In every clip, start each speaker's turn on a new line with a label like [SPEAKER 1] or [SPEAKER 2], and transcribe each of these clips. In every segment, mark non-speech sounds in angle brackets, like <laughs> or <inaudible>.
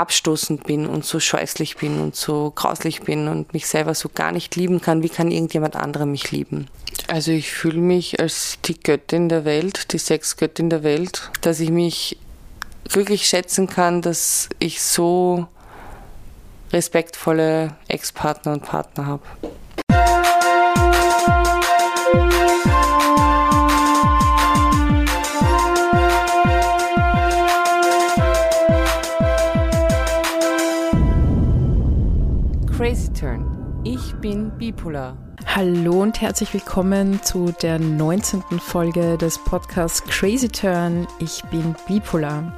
[SPEAKER 1] abstoßend bin und so scheußlich bin und so grauslich bin und mich selber so gar nicht lieben kann, wie kann irgendjemand anderer mich lieben? Also ich fühle mich als die Göttin der Welt, die Sexgöttin der Welt, dass ich mich glücklich schätzen kann, dass ich so respektvolle Ex-Partner und Partner habe. Turn. Ich bin bipolar.
[SPEAKER 2] Hallo und herzlich willkommen zu der 19. Folge des Podcasts Crazy Turn. Ich bin bipolar.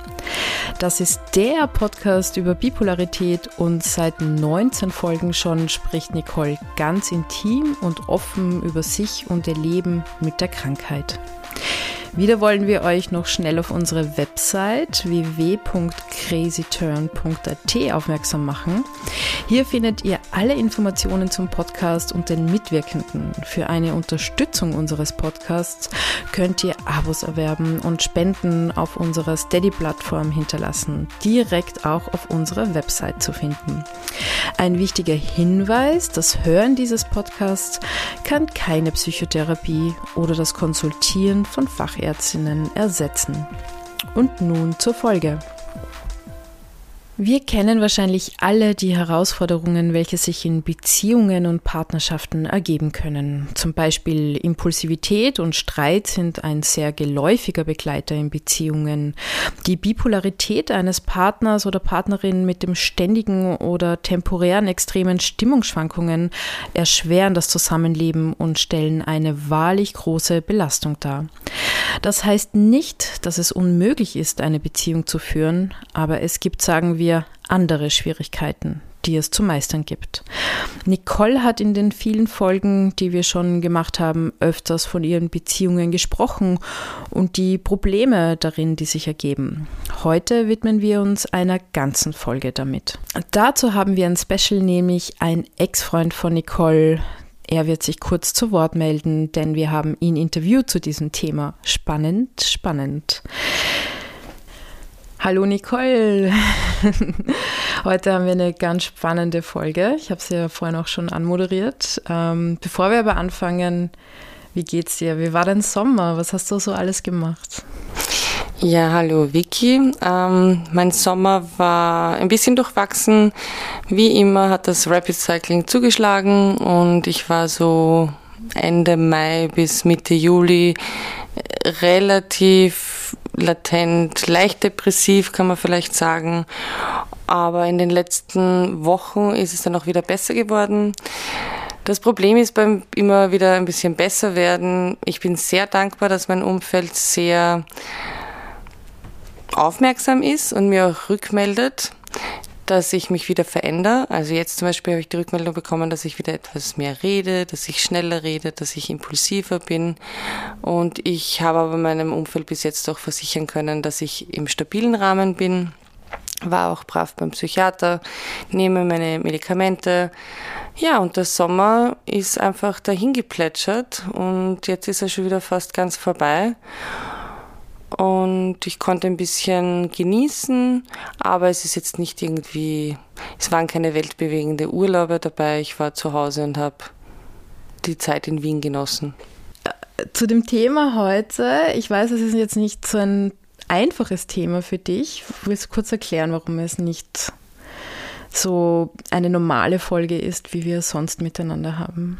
[SPEAKER 2] Das ist der Podcast über Bipolarität und seit 19 Folgen schon spricht Nicole ganz intim und offen über sich und ihr Leben mit der Krankheit. Wieder wollen wir euch noch schnell auf unsere Website www.crazyturn.at aufmerksam machen. Hier findet ihr alle Informationen zum Podcast und den Mitwirkenden. Für eine Unterstützung unseres Podcasts könnt ihr Abos erwerben und Spenden auf unserer Steady-Plattform hinterlassen, direkt auch auf unserer Website zu finden. Ein wichtiger Hinweis, das Hören dieses Podcasts kann keine Psychotherapie oder das Konsultieren von Fachärzten Fachärztinnen ersetzen. Und nun zur Folge. Wir kennen wahrscheinlich alle die Herausforderungen, welche sich in Beziehungen und Partnerschaften ergeben können. Zum Beispiel Impulsivität und Streit sind ein sehr geläufiger Begleiter in Beziehungen. Die Bipolarität eines Partners oder Partnerin mit dem ständigen oder temporären extremen Stimmungsschwankungen erschweren das Zusammenleben und stellen eine wahrlich große Belastung dar. Das heißt nicht, dass es unmöglich ist, eine Beziehung zu führen, aber es gibt, sagen wir, andere Schwierigkeiten, die es zu meistern gibt. Nicole hat in den vielen Folgen, die wir schon gemacht haben, öfters von ihren Beziehungen gesprochen und die Probleme darin, die sich ergeben. Heute widmen wir uns einer ganzen Folge damit. Dazu haben wir ein Special, nämlich ein Ex-Freund von Nicole, er wird sich kurz zu Wort melden, denn wir haben ihn interviewt zu diesem Thema. Spannend, spannend. Hallo Nicole. <laughs> Heute haben wir eine ganz spannende Folge. Ich habe sie ja vorhin auch schon anmoderiert. Ähm, bevor wir aber anfangen, wie geht's dir? Wie war dein Sommer? Was hast du so alles gemacht?
[SPEAKER 1] Ja, hallo Vicky. Ähm, mein Sommer war ein bisschen durchwachsen. Wie immer hat das Rapid Cycling zugeschlagen und ich war so Ende Mai bis Mitte Juli relativ latent, leicht depressiv, kann man vielleicht sagen. Aber in den letzten Wochen ist es dann auch wieder besser geworden. Das Problem ist beim immer wieder ein bisschen besser werden. Ich bin sehr dankbar, dass mein Umfeld sehr aufmerksam ist und mir auch rückmeldet dass ich mich wieder verändere. Also jetzt zum Beispiel habe ich die Rückmeldung bekommen, dass ich wieder etwas mehr rede, dass ich schneller rede, dass ich impulsiver bin. Und ich habe aber meinem Umfeld bis jetzt auch versichern können, dass ich im stabilen Rahmen bin. War auch brav beim Psychiater, nehme meine Medikamente. Ja, und der Sommer ist einfach dahin geplätschert und jetzt ist er schon wieder fast ganz vorbei und ich konnte ein bisschen genießen, aber es ist jetzt nicht irgendwie, es waren keine weltbewegende Urlaube dabei. Ich war zu Hause und habe die Zeit in Wien genossen.
[SPEAKER 2] Zu dem Thema heute, ich weiß, es ist jetzt nicht so ein einfaches Thema für dich. Willst du kurz erklären, warum es nicht so eine normale Folge ist, wie wir sonst miteinander haben.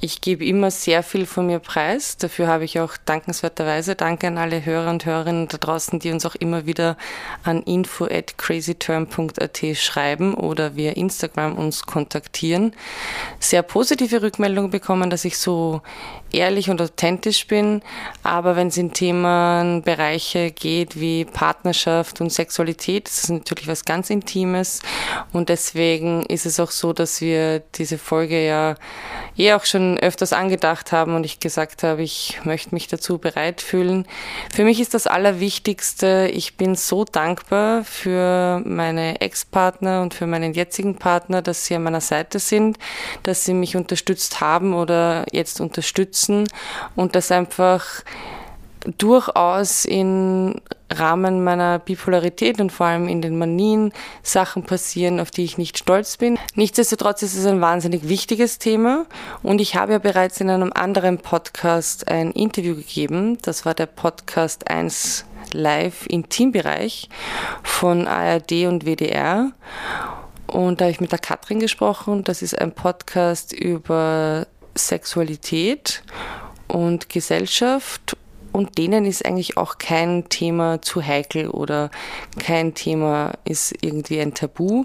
[SPEAKER 1] Ich gebe immer sehr viel von mir preis. Dafür habe ich auch dankenswerterweise Danke an alle Hörer und Hörerinnen da draußen, die uns auch immer wieder an info at crazyterm.at schreiben oder via Instagram uns kontaktieren. Sehr positive Rückmeldungen bekommen, dass ich so ehrlich und authentisch bin. Aber wenn es in Themenbereiche geht wie Partnerschaft und Sexualität, das ist natürlich was ganz Intimes. Und deswegen ist es auch so, dass wir diese Folge ja eh auch schon öfters angedacht haben und ich gesagt habe, ich möchte mich dazu bereit fühlen. Für mich ist das Allerwichtigste, ich bin so dankbar für meine Ex-Partner und für meinen jetzigen Partner, dass sie an meiner Seite sind, dass sie mich unterstützt haben oder jetzt unterstützen und dass einfach durchaus in Rahmen meiner Bipolarität und vor allem in den Manien Sachen passieren, auf die ich nicht stolz bin. Nichtsdestotrotz ist es ein wahnsinnig wichtiges Thema und ich habe ja bereits in einem anderen Podcast ein Interview gegeben. Das war der Podcast 1 Live Intimbereich von ARD und WDR. Und da habe ich mit der Katrin gesprochen. Das ist ein Podcast über Sexualität und Gesellschaft und denen ist eigentlich auch kein Thema zu heikel oder kein Thema ist irgendwie ein Tabu.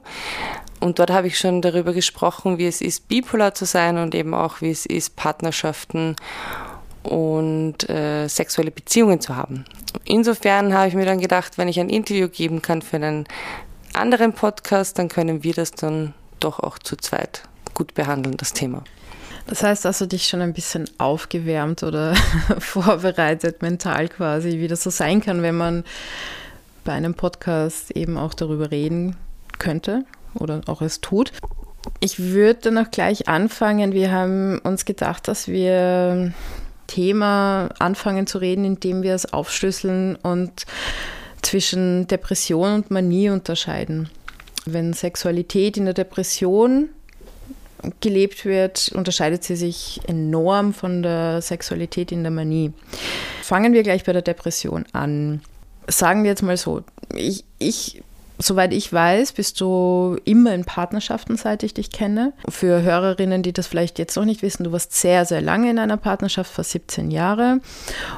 [SPEAKER 1] Und dort habe ich schon darüber gesprochen, wie es ist, bipolar zu sein und eben auch, wie es ist, Partnerschaften und äh, sexuelle Beziehungen zu haben. Insofern habe ich mir dann gedacht, wenn ich ein Interview geben kann für einen anderen Podcast, dann können wir das dann doch auch zu zweit gut behandeln, das Thema.
[SPEAKER 2] Das heißt, hast du dich schon ein bisschen aufgewärmt oder <laughs> vorbereitet mental quasi, wie das so sein kann, wenn man bei einem Podcast eben auch darüber reden könnte oder auch es tut. Ich würde dann auch gleich anfangen. Wir haben uns gedacht, dass wir Thema anfangen zu reden, indem wir es aufschlüsseln und zwischen Depression und Manie unterscheiden. Wenn Sexualität in der Depression gelebt wird, unterscheidet sie sich enorm von der Sexualität in der Manie. Fangen wir gleich bei der Depression an. Sagen wir jetzt mal so, ich, ich Soweit ich weiß, bist du immer in Partnerschaften, seit ich dich kenne. Für Hörerinnen, die das vielleicht jetzt noch nicht wissen, du warst sehr, sehr lange in einer Partnerschaft, fast 17 Jahre.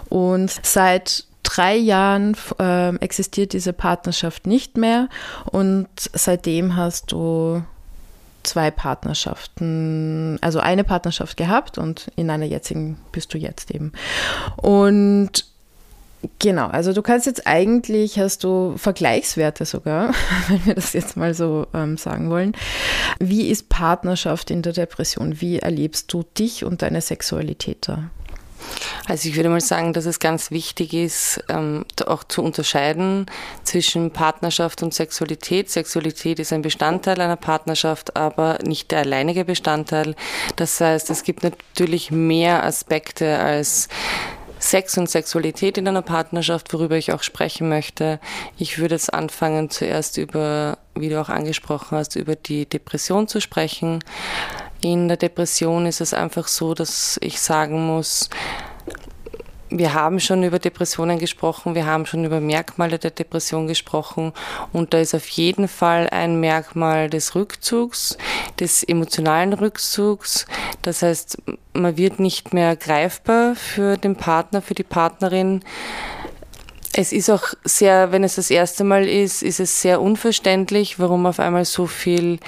[SPEAKER 2] Und seit drei Jahren äh, existiert diese Partnerschaft nicht mehr. Und seitdem hast du zwei Partnerschaften, also eine Partnerschaft gehabt und in einer jetzigen bist du jetzt eben. Und genau, also du kannst jetzt eigentlich, hast du Vergleichswerte sogar, <laughs> wenn wir das jetzt mal so ähm, sagen wollen. Wie ist Partnerschaft in der Depression? Wie erlebst du dich und deine Sexualität da?
[SPEAKER 1] Also ich würde mal sagen, dass es ganz wichtig ist, ähm, auch zu unterscheiden zwischen Partnerschaft und Sexualität. Sexualität ist ein Bestandteil einer Partnerschaft, aber nicht der alleinige Bestandteil. Das heißt, es gibt natürlich mehr Aspekte als Sex und Sexualität in einer Partnerschaft, worüber ich auch sprechen möchte. Ich würde jetzt anfangen, zuerst über, wie du auch angesprochen hast, über die Depression zu sprechen. In der Depression ist es einfach so, dass ich sagen muss, wir haben schon über Depressionen gesprochen, wir haben schon über Merkmale der Depression gesprochen und da ist auf jeden Fall ein Merkmal des Rückzugs, des emotionalen Rückzugs. Das heißt, man wird nicht mehr greifbar für den Partner, für die Partnerin. Es ist auch sehr, wenn es das erste Mal ist, ist es sehr unverständlich, warum auf einmal so viel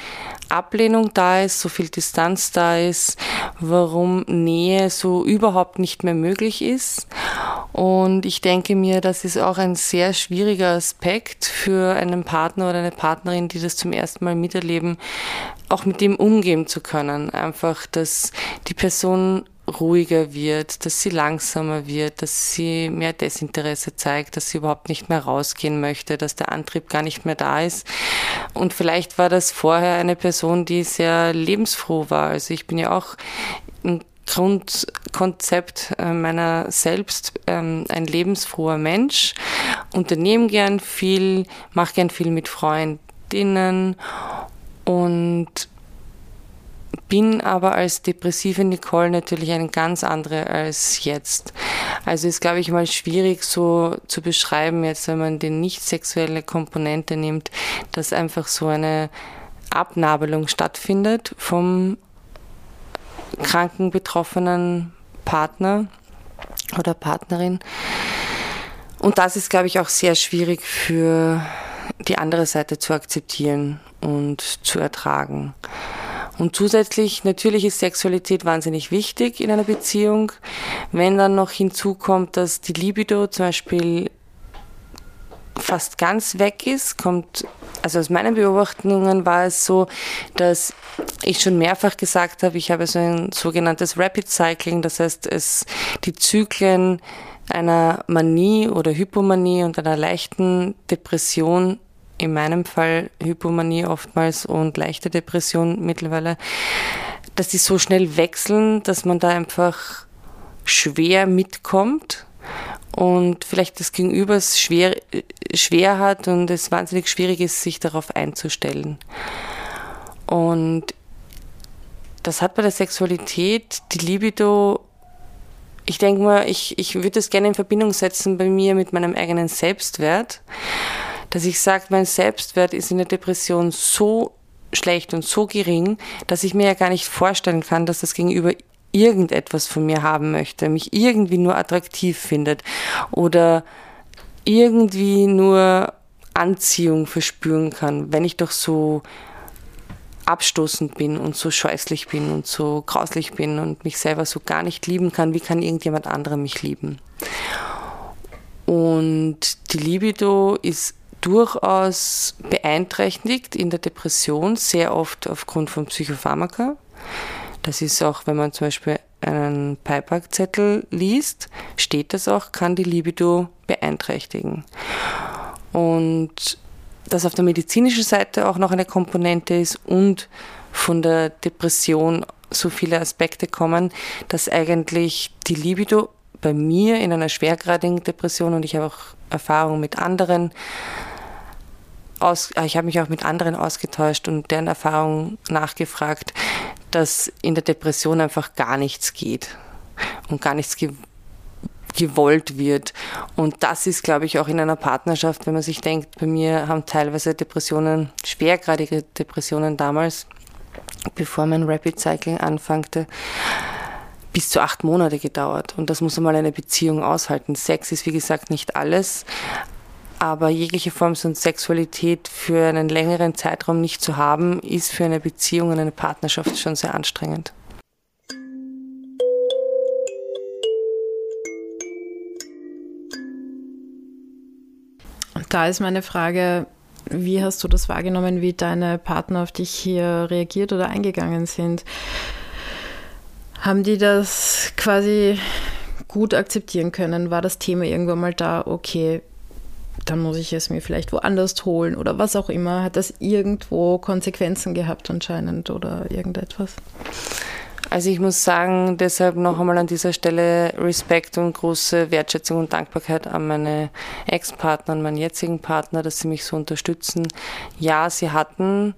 [SPEAKER 1] Ablehnung da ist, so viel Distanz da ist, warum Nähe so überhaupt nicht mehr möglich ist. Und ich denke mir, das ist auch ein sehr schwieriger Aspekt für einen Partner oder eine Partnerin, die das zum ersten Mal miterleben, auch mit dem umgehen zu können. Einfach, dass die Person ruhiger wird, dass sie langsamer wird, dass sie mehr Desinteresse zeigt, dass sie überhaupt nicht mehr rausgehen möchte, dass der Antrieb gar nicht mehr da ist. Und vielleicht war das vorher eine Person, die sehr lebensfroh war. Also ich bin ja auch ein Grundkonzept äh, meiner selbst ähm, ein lebensfroher Mensch, unternehme gern viel, mache gern viel mit Freundinnen und bin aber als depressive Nicole natürlich eine ganz andere als jetzt. Also ist, glaube ich, mal schwierig so zu beschreiben, jetzt wenn man die nicht sexuelle Komponente nimmt, dass einfach so eine Abnabelung stattfindet vom kranken, betroffenen Partner oder Partnerin. Und das ist, glaube ich, auch sehr schwierig für die andere Seite zu akzeptieren und zu ertragen. Und zusätzlich, natürlich ist Sexualität wahnsinnig wichtig in einer Beziehung. Wenn dann noch hinzukommt, dass die Libido zum Beispiel fast ganz weg ist, kommt, also aus meinen Beobachtungen war es so, dass ich schon mehrfach gesagt habe, ich habe so ein sogenanntes Rapid Cycling, das heißt, es, die Zyklen einer Manie oder Hypomanie und einer leichten Depression in meinem Fall Hypomanie oftmals und leichte Depression mittlerweile, dass die so schnell wechseln, dass man da einfach schwer mitkommt und vielleicht das Gegenüber es schwer, schwer hat und es wahnsinnig schwierig ist, sich darauf einzustellen. Und das hat bei der Sexualität, die Libido, ich denke mal, ich, ich würde das gerne in Verbindung setzen bei mir mit meinem eigenen Selbstwert, dass ich sage, mein Selbstwert ist in der Depression so schlecht und so gering, dass ich mir ja gar nicht vorstellen kann, dass das Gegenüber irgendetwas von mir haben möchte, mich irgendwie nur attraktiv findet oder irgendwie nur Anziehung verspüren kann, wenn ich doch so abstoßend bin und so scheußlich bin und so grauslich bin und mich selber so gar nicht lieben kann, wie kann irgendjemand anderer mich lieben? Und die Libido ist durchaus beeinträchtigt in der Depression, sehr oft aufgrund von Psychopharmaka. Das ist auch, wenn man zum Beispiel einen Peipackzettel liest, steht das auch, kann die Libido beeinträchtigen. Und dass auf der medizinischen Seite auch noch eine Komponente ist und von der Depression so viele Aspekte kommen, dass eigentlich die Libido bei mir in einer schwergradigen Depression und ich habe auch Erfahrung mit anderen aus, äh, ich habe mich auch mit anderen ausgetauscht und deren Erfahrung nachgefragt, dass in der Depression einfach gar nichts geht und gar nichts ge gewollt wird. Und das ist, glaube ich, auch in einer Partnerschaft, wenn man sich denkt, bei mir haben teilweise Depressionen, schwergradige Depressionen damals, bevor mein Rapid Cycling anfangte, bis zu acht Monate gedauert. Und das muss einmal eine Beziehung aushalten. Sex ist, wie gesagt, nicht alles, aber jegliche Form von Sexualität für einen längeren Zeitraum nicht zu haben, ist für eine Beziehung und eine Partnerschaft schon sehr anstrengend.
[SPEAKER 2] Da ist meine Frage, wie hast du das wahrgenommen, wie deine Partner auf dich hier reagiert oder eingegangen sind? Haben die das quasi gut akzeptieren können? War das Thema irgendwann mal da, okay, dann muss ich es mir vielleicht woanders holen oder was auch immer. Hat das irgendwo Konsequenzen gehabt anscheinend oder irgendetwas?
[SPEAKER 1] Also ich muss sagen, deshalb noch einmal an dieser Stelle Respekt und große Wertschätzung und Dankbarkeit an meine Ex-Partner, an meinen jetzigen Partner, dass sie mich so unterstützen. Ja, sie hatten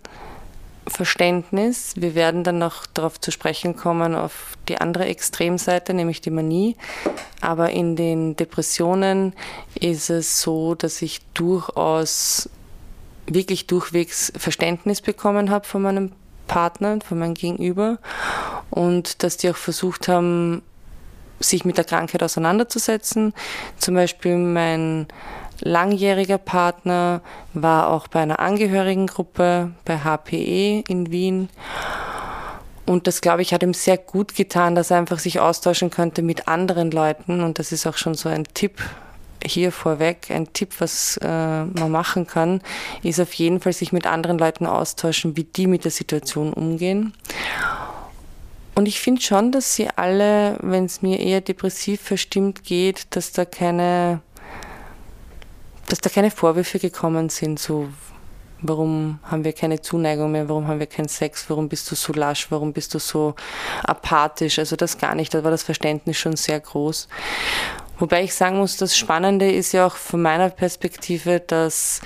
[SPEAKER 1] Verständnis. Wir werden dann noch darauf zu sprechen kommen, auf die andere Extremseite, nämlich die Manie. Aber in den Depressionen ist es so, dass ich durchaus wirklich durchwegs Verständnis bekommen habe von meinem Partner, von meinem Gegenüber und dass die auch versucht haben, sich mit der Krankheit auseinanderzusetzen. Zum Beispiel mein langjähriger Partner, war auch bei einer Angehörigengruppe bei HPE in Wien. Und das, glaube ich, hat ihm sehr gut getan, dass er einfach sich austauschen könnte mit anderen Leuten. Und das ist auch schon so ein Tipp hier vorweg. Ein Tipp, was äh, man machen kann, ist auf jeden Fall sich mit anderen Leuten austauschen, wie die mit der Situation umgehen. Und ich finde schon, dass sie alle, wenn es mir eher depressiv verstimmt geht, dass da keine dass da keine Vorwürfe gekommen sind, so warum haben wir keine Zuneigung mehr, warum haben wir keinen Sex, warum bist du so lasch, warum bist du so apathisch, also das gar nicht, da war das Verständnis schon sehr groß. Wobei ich sagen muss, das Spannende ist ja auch von meiner Perspektive, dass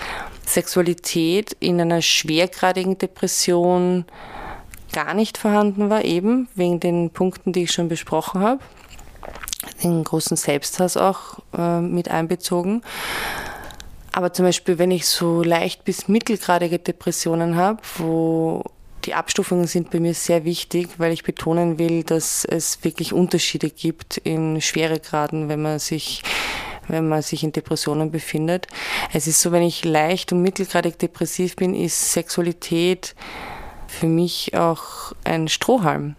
[SPEAKER 1] Sexualität in einer schwergradigen Depression gar nicht vorhanden war, eben wegen den Punkten, die ich schon besprochen habe, den großen Selbsthass auch äh, mit einbezogen. Aber zum Beispiel, wenn ich so leicht bis mittelgradige Depressionen habe, wo die Abstufungen sind bei mir sehr wichtig, weil ich betonen will, dass es wirklich Unterschiede gibt in Schweregraden, wenn man sich wenn man sich in Depressionen befindet. Es ist so, wenn ich leicht und mittelgradig depressiv bin, ist Sexualität für mich auch ein Strohhalm.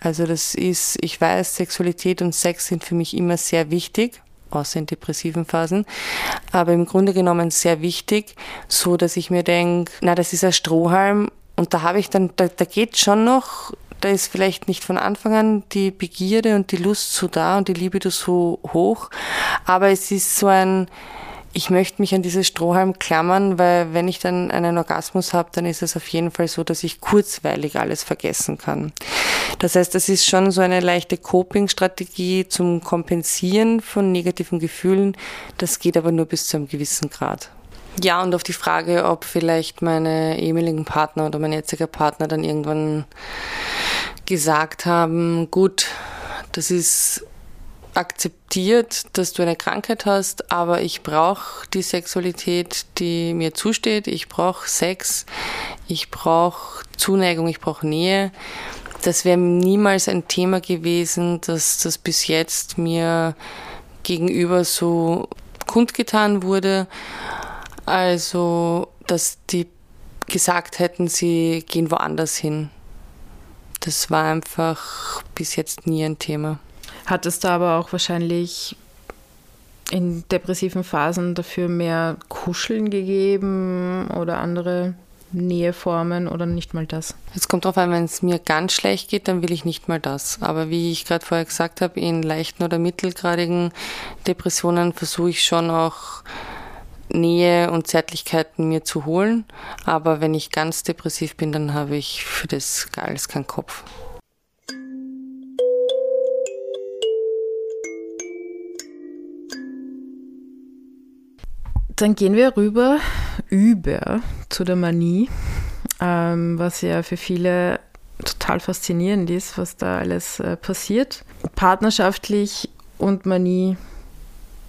[SPEAKER 1] Also das ist, ich weiß, Sexualität und Sex sind für mich immer sehr wichtig außer in depressiven Phasen, aber im Grunde genommen sehr wichtig, so dass ich mir denke, na, das ist ein Strohhalm und da habe ich dann, da, da geht schon noch, da ist vielleicht nicht von Anfang an die Begierde und die Lust so da und die Liebe so hoch, aber es ist so ein, ich möchte mich an dieses Strohhalm klammern, weil wenn ich dann einen Orgasmus habe, dann ist es auf jeden Fall so, dass ich kurzweilig alles vergessen kann. Das heißt, das ist schon so eine leichte Coping-Strategie zum Kompensieren von negativen Gefühlen. Das geht aber nur bis zu einem gewissen Grad. Ja, und auf die Frage, ob vielleicht meine ehemaligen Partner oder mein jetziger Partner dann irgendwann gesagt haben, gut, das ist akzeptiert, dass du eine Krankheit hast, aber ich brauche die Sexualität, die mir zusteht. Ich brauche Sex, ich brauche Zuneigung, ich brauche Nähe. Das wäre niemals ein Thema gewesen, dass das bis jetzt mir gegenüber so kundgetan wurde. Also, dass die gesagt hätten, sie gehen woanders hin. Das war einfach bis jetzt nie ein Thema.
[SPEAKER 2] Hat es da aber auch wahrscheinlich in depressiven Phasen dafür mehr Kuscheln gegeben oder andere Näheformen oder nicht mal das?
[SPEAKER 1] Es kommt darauf an, wenn es mir ganz schlecht geht, dann will ich nicht mal das. Aber wie ich gerade vorher gesagt habe, in leichten oder mittelgradigen Depressionen versuche ich schon auch Nähe und Zärtlichkeiten mir zu holen. Aber wenn ich ganz depressiv bin, dann habe ich für das alles keinen Kopf.
[SPEAKER 2] Dann gehen wir rüber, über zu der Manie, ähm, was ja für viele total faszinierend ist, was da alles äh, passiert. Partnerschaftlich und Manie,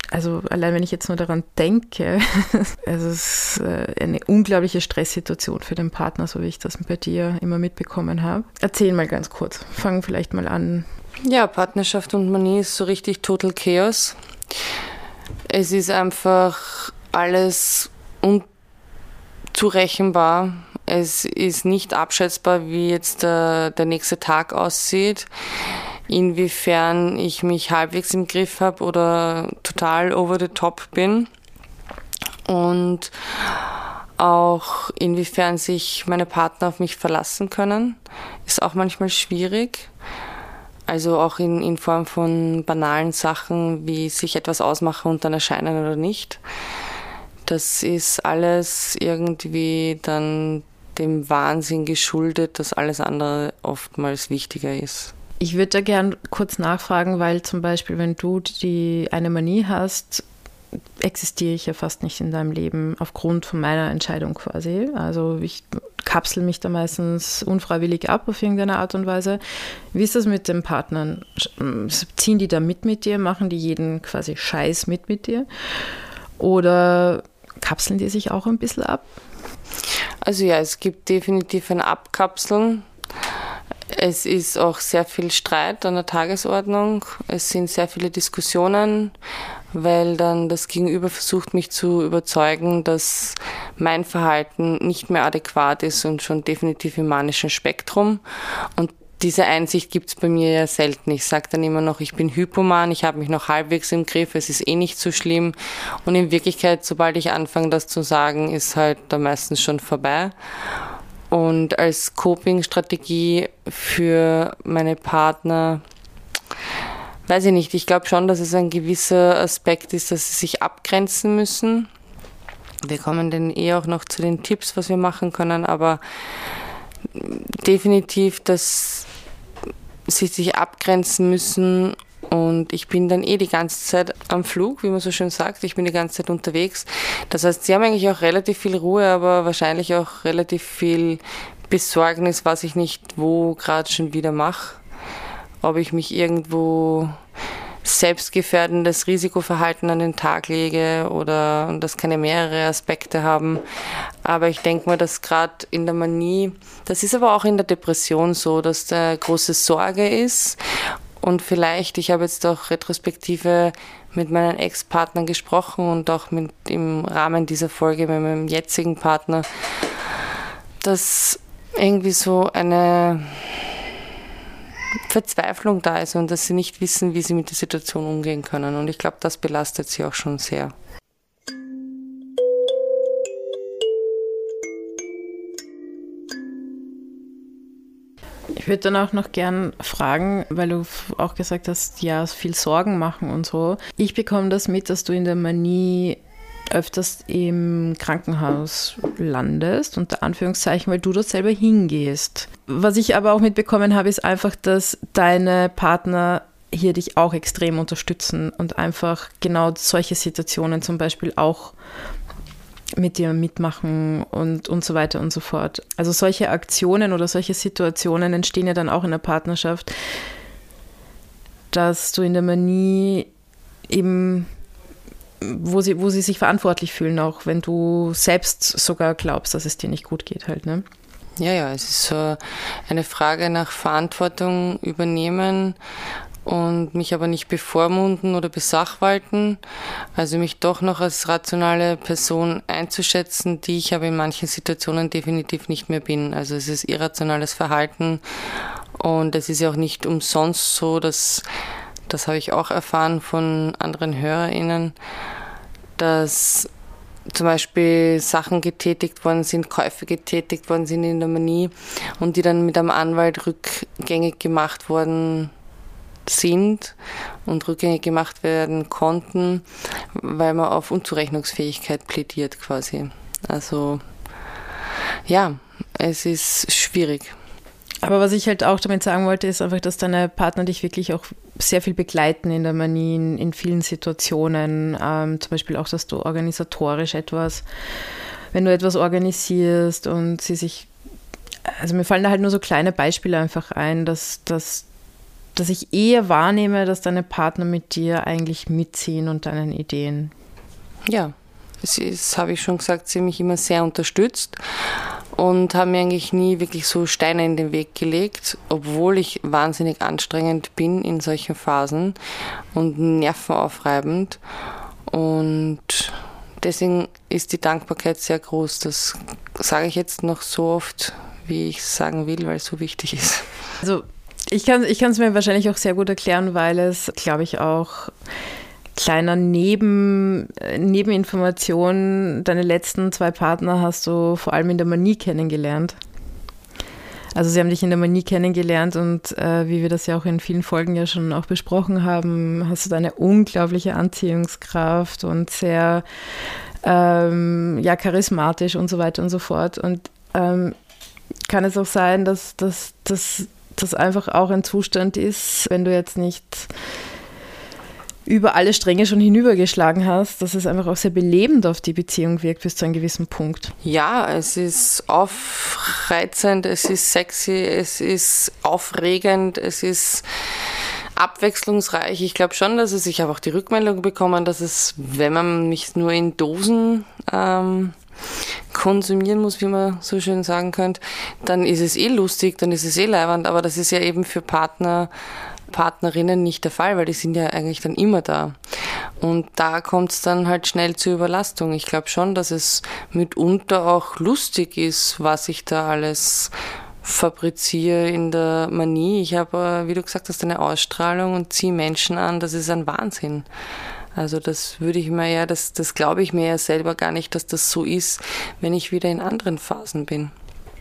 [SPEAKER 2] also allein wenn ich jetzt nur daran denke, <laughs> es ist äh, eine unglaubliche Stresssituation für den Partner, so wie ich das bei dir immer mitbekommen habe. Erzähl mal ganz kurz, fangen vielleicht mal an.
[SPEAKER 1] Ja, Partnerschaft und Manie ist so richtig Total Chaos. Es ist einfach alles unzurechenbar. Es ist nicht abschätzbar, wie jetzt der, der nächste Tag aussieht, inwiefern ich mich halbwegs im Griff habe oder total over the top bin. Und auch inwiefern sich meine Partner auf mich verlassen können, ist auch manchmal schwierig. Also auch in, in Form von banalen Sachen, wie sich etwas ausmachen und dann erscheinen oder nicht. Das ist alles irgendwie dann dem Wahnsinn geschuldet, dass alles andere oftmals wichtiger ist.
[SPEAKER 2] Ich würde da gern kurz nachfragen, weil zum Beispiel, wenn du die eine Manie hast, existiere ich ja fast nicht in deinem Leben aufgrund von meiner Entscheidung quasi. Also ich kapsel mich da meistens unfreiwillig ab auf irgendeine Art und Weise. Wie ist das mit den Partnern? Ziehen die da mit mit dir? Machen die jeden quasi Scheiß mit mit dir? Oder kapseln die sich auch ein bisschen ab?
[SPEAKER 1] Also ja, es gibt definitiv ein Abkapseln. Es ist auch sehr viel Streit an der Tagesordnung. Es sind sehr viele Diskussionen, weil dann das Gegenüber versucht, mich zu überzeugen, dass mein Verhalten nicht mehr adäquat ist und schon definitiv im manischen Spektrum. Und diese Einsicht gibt es bei mir ja selten. Ich sage dann immer noch, ich bin Hypoman, ich habe mich noch halbwegs im Griff, es ist eh nicht so schlimm. Und in Wirklichkeit, sobald ich anfange, das zu sagen, ist halt da meistens schon vorbei. Und als Coping-Strategie für meine Partner, weiß ich nicht, ich glaube schon, dass es ein gewisser Aspekt ist, dass sie sich abgrenzen müssen. Wir kommen dann eh auch noch zu den Tipps, was wir machen können, aber definitiv, dass sie sich abgrenzen müssen und ich bin dann eh die ganze Zeit am Flug, wie man so schön sagt. Ich bin die ganze Zeit unterwegs. Das heißt, sie haben eigentlich auch relativ viel Ruhe, aber wahrscheinlich auch relativ viel Besorgnis, was ich nicht wo gerade schon wieder mache. Ob ich mich irgendwo selbstgefährdendes Risikoverhalten an den Tag lege oder das kann ja mehrere Aspekte haben. Aber ich denke mal, dass gerade in der Manie, das ist aber auch in der Depression so, dass da große Sorge ist und vielleicht, ich habe jetzt auch retrospektive mit meinen Ex-Partnern gesprochen und auch mit, im Rahmen dieser Folge mit meinem jetzigen Partner, dass irgendwie so eine Verzweiflung da ist und dass sie nicht wissen, wie sie mit der Situation umgehen können. Und ich glaube, das belastet sie auch schon sehr.
[SPEAKER 2] Ich würde dann auch noch gern fragen, weil du auch gesagt hast, ja, viel Sorgen machen und so. Ich bekomme das mit, dass du in der Manie öfters im Krankenhaus landest, unter Anführungszeichen, weil du dort selber hingehst. Was ich aber auch mitbekommen habe, ist einfach, dass deine Partner hier dich auch extrem unterstützen und einfach genau solche Situationen zum Beispiel auch mit dir mitmachen und, und so weiter und so fort. Also solche Aktionen oder solche Situationen entstehen ja dann auch in der Partnerschaft, dass du in der Manie eben, wo sie, wo sie sich verantwortlich fühlen, auch wenn du selbst sogar glaubst, dass es dir nicht gut geht halt, ne?
[SPEAKER 1] Ja, ja, es ist so eine Frage nach Verantwortung übernehmen und mich aber nicht bevormunden oder besachwalten. Also mich doch noch als rationale Person einzuschätzen, die ich aber in manchen Situationen definitiv nicht mehr bin. Also es ist irrationales Verhalten und es ist ja auch nicht umsonst so, dass, das habe ich auch erfahren von anderen HörerInnen, dass zum Beispiel Sachen getätigt worden sind, Käufe getätigt worden sind in der Manie und die dann mit einem Anwalt rückgängig gemacht worden sind und rückgängig gemacht werden konnten, weil man auf Unzurechnungsfähigkeit plädiert quasi. Also ja, es ist schwierig.
[SPEAKER 2] Aber was ich halt auch damit sagen wollte, ist einfach, dass deine Partner dich wirklich auch sehr viel begleiten in der Manie, in, in vielen Situationen. Ähm, zum Beispiel auch, dass du organisatorisch etwas, wenn du etwas organisierst und sie sich, also mir fallen da halt nur so kleine Beispiele einfach ein, dass, dass dass ich eher wahrnehme, dass deine Partner mit dir eigentlich mitziehen und deinen Ideen.
[SPEAKER 1] Ja, es ist, habe ich schon gesagt, sie mich immer sehr unterstützt und haben mir eigentlich nie wirklich so Steine in den Weg gelegt, obwohl ich wahnsinnig anstrengend bin in solchen Phasen und nervenaufreibend. Und deswegen ist die Dankbarkeit sehr groß. Das sage ich jetzt noch so oft, wie ich es sagen will, weil es so wichtig ist.
[SPEAKER 2] Also ich kann es mir wahrscheinlich auch sehr gut erklären, weil es, glaube ich, auch kleiner Neben, Nebeninformation, deine letzten zwei Partner hast du vor allem in der Manie kennengelernt. Also sie haben dich in der Manie kennengelernt und äh, wie wir das ja auch in vielen Folgen ja schon auch besprochen haben, hast du eine unglaubliche Anziehungskraft und sehr ähm, ja, charismatisch und so weiter und so fort. Und ähm, kann es auch sein, dass das einfach auch ein Zustand ist, wenn du jetzt nicht über alle Stränge schon hinübergeschlagen hast, dass es einfach auch sehr belebend auf die Beziehung wirkt bis zu einem gewissen Punkt.
[SPEAKER 1] Ja, es ist aufreizend, es ist sexy, es ist aufregend, es ist abwechslungsreich. Ich glaube schon, dass es, ich habe auch die Rückmeldung bekommen, dass es, wenn man mich nur in Dosen ähm, konsumieren muss, wie man so schön sagen könnte, dann ist es eh lustig, dann ist es eh leiwand, aber das ist ja eben für Partner, Partnerinnen nicht der Fall, weil die sind ja eigentlich dann immer da. Und da kommt es dann halt schnell zur Überlastung. Ich glaube schon, dass es mitunter auch lustig ist, was ich da alles fabriziere in der Manie. Ich habe, wie du gesagt hast, eine Ausstrahlung und ziehe Menschen an. Das ist ein Wahnsinn. Also das würde ich mir ja, das, das glaube ich mir ja selber gar nicht, dass das so ist, wenn ich wieder in anderen Phasen bin.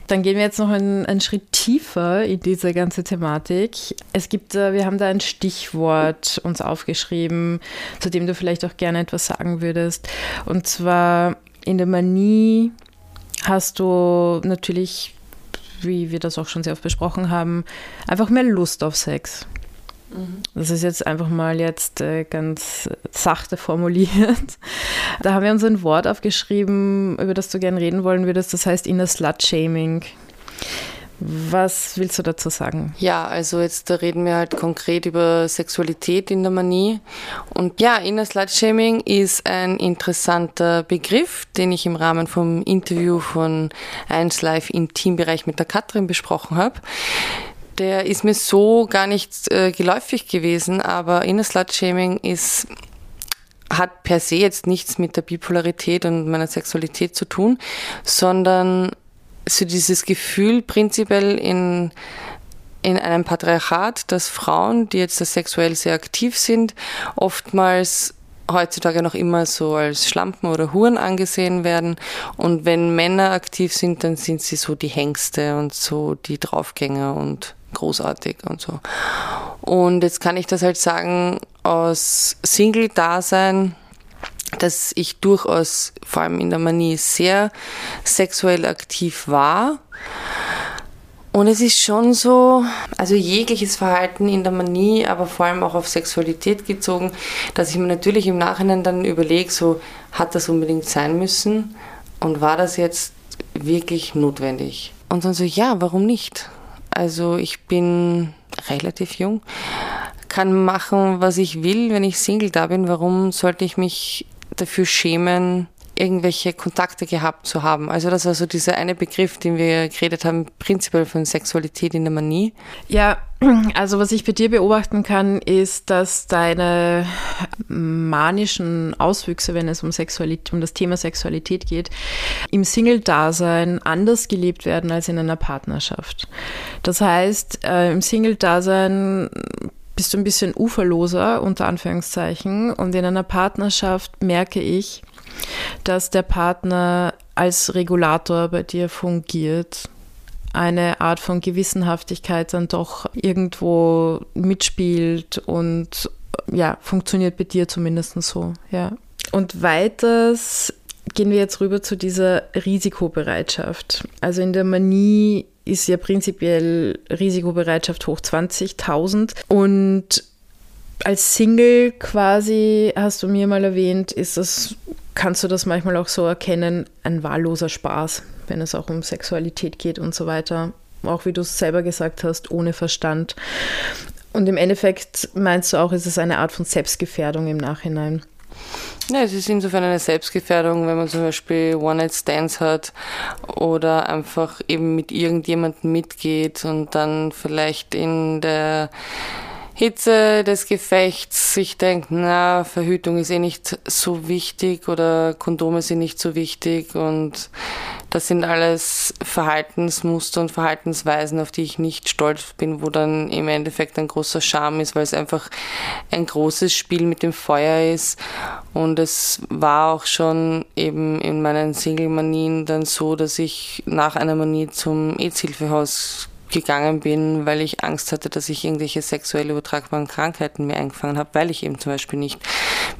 [SPEAKER 2] Dann gehen wir jetzt noch einen, einen, Schritt tiefer in diese ganze Thematik. Es gibt, äh, wir haben da ein Stichwort uns aufgeschrieben, zu dem du vielleicht auch gerne etwas sagen würdest. Und zwar in der Manie hast du natürlich, wie wir das auch schon sehr oft besprochen haben, einfach mehr Lust auf Sex. Das ist jetzt einfach mal jetzt äh, ganz sachte formuliert. <laughs> Da haben wir uns ein Wort aufgeschrieben, über das du gerne reden wollen würdest. Das heißt Inner Slut Shaming. Was willst du dazu sagen?
[SPEAKER 1] Ja, also jetzt reden wir halt konkret über Sexualität in der Manie. Und ja, Inner Slut Shaming ist ein interessanter Begriff, den ich im Rahmen vom Interview von 1 Live im Teambereich mit der Katrin besprochen habe der ist mir so gar nicht äh, geläufig gewesen, aber Inner Slut Shaming ist hat per se jetzt nichts mit der Bipolarität und meiner Sexualität zu tun, sondern so dieses Gefühl prinzipiell in, in einem Patriarchat, dass Frauen, die jetzt sexuell sehr aktiv sind, oftmals heutzutage noch immer so als Schlampen oder Huren angesehen werden. Und wenn Männer aktiv sind, dann sind sie so die Hengste und so die Draufgänger und großartig und so. Und jetzt kann ich das halt sagen, aus Single-Dasein dass ich durchaus vor allem in der Manie sehr sexuell aktiv war. Und es ist schon so, also jegliches Verhalten in der Manie, aber vor allem auch auf Sexualität gezogen, dass ich mir natürlich im Nachhinein dann überlege, so hat das unbedingt sein müssen und war das jetzt wirklich notwendig? Und dann so, ja, warum nicht? Also ich bin relativ jung, kann machen, was ich will, wenn ich Single da bin. Warum sollte ich mich dafür schämen, irgendwelche Kontakte gehabt zu haben. Also das war so dieser eine Begriff, den wir geredet haben, prinzipiell von Sexualität in der Manie.
[SPEAKER 2] Ja, also was ich bei dir beobachten kann, ist, dass deine manischen Auswüchse, wenn es um Sexualität, um das Thema Sexualität geht, im Single-Dasein anders gelebt werden als in einer Partnerschaft. Das heißt, äh, im Single-Dasein bist du ein bisschen uferloser, unter Anführungszeichen. Und in einer Partnerschaft merke ich, dass der Partner als Regulator bei dir fungiert, eine Art von Gewissenhaftigkeit dann doch irgendwo mitspielt und ja, funktioniert bei dir zumindest so, ja. Und weiters gehen wir jetzt rüber zu dieser Risikobereitschaft. Also in der Manie ist ja prinzipiell Risikobereitschaft hoch 20.000 und als Single quasi, hast du mir mal erwähnt, ist das kannst du das manchmal auch so erkennen, ein wahlloser Spaß, wenn es auch um Sexualität geht und so weiter. Auch wie du es selber gesagt hast, ohne Verstand. Und im Endeffekt meinst du auch, ist es eine Art von Selbstgefährdung im Nachhinein.
[SPEAKER 1] Ja, es ist insofern eine Selbstgefährdung, wenn man zum Beispiel One-Night-Stands hat oder einfach eben mit irgendjemandem mitgeht und dann vielleicht in der Hitze des Gefechts. Sich denkt, na, Verhütung ist eh nicht so wichtig oder Kondome sind nicht so wichtig und das sind alles Verhaltensmuster und Verhaltensweisen, auf die ich nicht stolz bin, wo dann im Endeffekt ein großer Charme ist, weil es einfach ein großes Spiel mit dem Feuer ist. Und es war auch schon eben in meinen Single-Manien dann so, dass ich nach einer Manie zum AIDS-Hilfehaus gegangen bin, weil ich Angst hatte, dass ich irgendwelche sexuell übertragbaren Krankheiten mir eingefangen habe, weil ich eben zum Beispiel nicht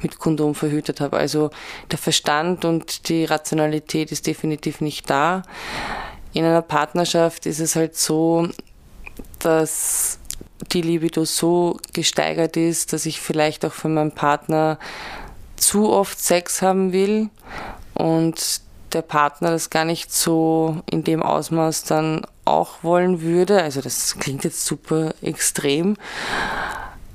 [SPEAKER 1] mit Kondom verhütet habe. Also der Verstand und die Rationalität ist definitiv nicht da. In einer Partnerschaft ist es halt so, dass die Libido so gesteigert ist, dass ich vielleicht auch von meinem Partner zu oft Sex haben will und der Partner das gar nicht so in dem Ausmaß dann auch wollen würde. Also das klingt jetzt super extrem.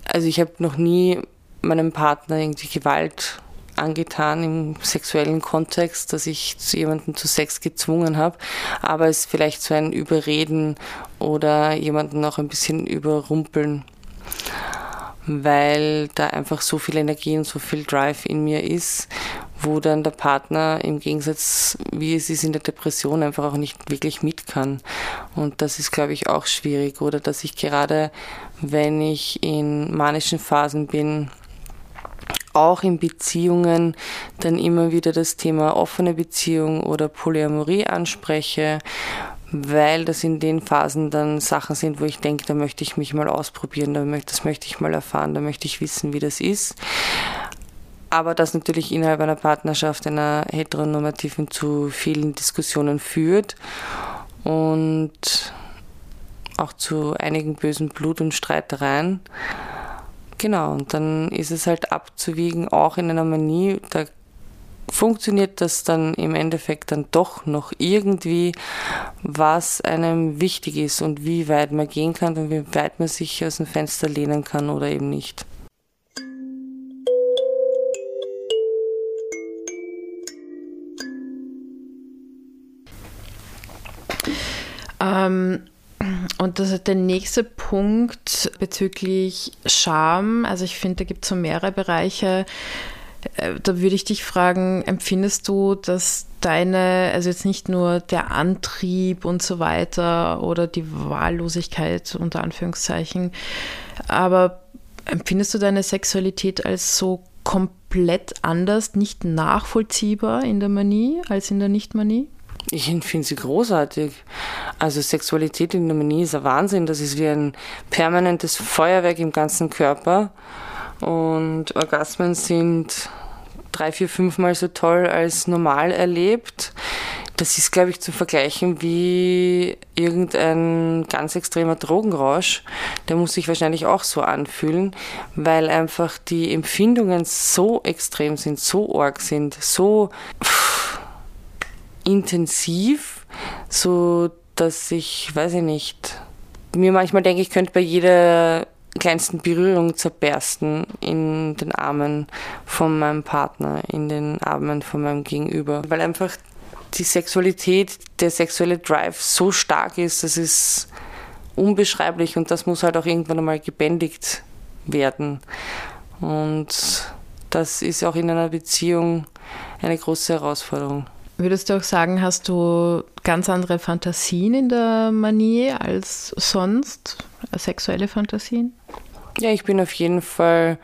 [SPEAKER 1] Also ich habe noch nie meinem Partner irgendwie Gewalt angetan im sexuellen Kontext, dass ich zu jemandem zu Sex gezwungen habe, aber es vielleicht so ein Überreden oder jemanden noch ein bisschen überrumpeln, weil da einfach so viel Energie und so viel Drive in mir ist, wo dann der Partner im Gegensatz, wie es ist in der Depression, einfach auch nicht wirklich mit kann. Und das ist, glaube ich, auch schwierig. Oder dass ich gerade, wenn ich in manischen Phasen bin, auch in Beziehungen dann immer wieder das Thema offene Beziehung oder Polyamorie anspreche, weil das in den Phasen dann Sachen sind, wo ich denke, da möchte ich mich mal ausprobieren, das möchte ich mal erfahren, da möchte ich wissen, wie das ist aber das natürlich innerhalb einer Partnerschaft, einer heteronormativen, zu vielen Diskussionen führt und auch zu einigen bösen Blut- und Streitereien. Genau, und dann ist es halt abzuwiegen, auch in einer Manie, da funktioniert das dann im Endeffekt dann doch noch irgendwie, was einem wichtig ist und wie weit man gehen kann und wie weit man sich aus dem Fenster lehnen kann oder eben nicht.
[SPEAKER 2] Ähm, und das ist der nächste Punkt bezüglich Scham. Also ich finde, da gibt es so mehrere Bereiche. Äh, da würde ich dich fragen, empfindest du, dass deine, also jetzt nicht nur der Antrieb und so weiter oder die Wahllosigkeit unter Anführungszeichen, aber empfindest du deine Sexualität als so komplett anders, nicht nachvollziehbar in der Manie als in der Nicht-Manie?
[SPEAKER 1] Ich finde sie großartig. Also Sexualität in der Manie ist ein Wahnsinn. Das ist wie ein permanentes Feuerwerk im ganzen Körper. Und Orgasmen sind drei, vier, fünfmal so toll als normal erlebt. Das ist, glaube ich, zu vergleichen wie irgendein ganz extremer Drogenrausch. Der muss sich wahrscheinlich auch so anfühlen, weil einfach die Empfindungen so extrem sind, so arg sind, so pff, intensiv, so dass ich, weiß ich nicht, mir manchmal denke, ich könnte bei jeder kleinsten Berührung zerbersten in den Armen von meinem Partner, in den Armen von meinem Gegenüber, weil einfach die Sexualität, der sexuelle Drive so stark ist, das ist unbeschreiblich und das muss halt auch irgendwann einmal gebändigt werden. Und das ist auch in einer Beziehung eine große Herausforderung.
[SPEAKER 2] Würdest du auch sagen, hast du ganz andere Fantasien in der Manie als sonst? Sexuelle Fantasien?
[SPEAKER 1] Ja, ich bin auf jeden Fall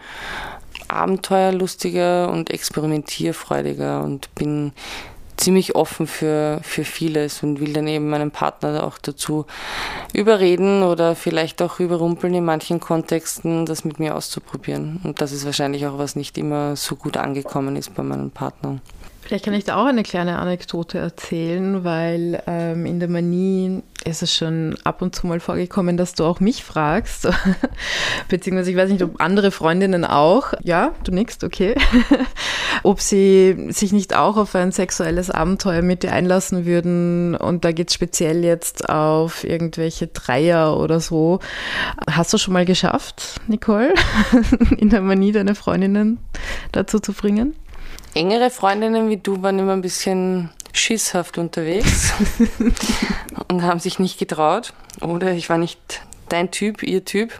[SPEAKER 1] abenteuerlustiger und experimentierfreudiger und bin ziemlich offen für, für vieles und will dann eben meinen Partner auch dazu überreden oder vielleicht auch überrumpeln in manchen Kontexten, das mit mir auszuprobieren. Und das ist wahrscheinlich auch, was nicht immer so gut angekommen ist bei meinen Partnern.
[SPEAKER 2] Vielleicht kann ich da auch eine kleine Anekdote erzählen, weil ähm, in der Manie ist es schon ab und zu mal vorgekommen, dass du auch mich fragst, <laughs> beziehungsweise ich weiß nicht, ob andere Freundinnen auch, ja, du nickst, okay, <laughs> ob sie sich nicht auch auf ein sexuelles Abenteuer mit dir einlassen würden und da geht es speziell jetzt auf irgendwelche Dreier oder so. Hast du schon mal geschafft, Nicole, <laughs> in der Manie deine Freundinnen dazu zu bringen?
[SPEAKER 1] Engere Freundinnen wie du waren immer ein bisschen schisshaft unterwegs <laughs> und haben sich nicht getraut. Oder ich war nicht dein Typ, ihr Typ.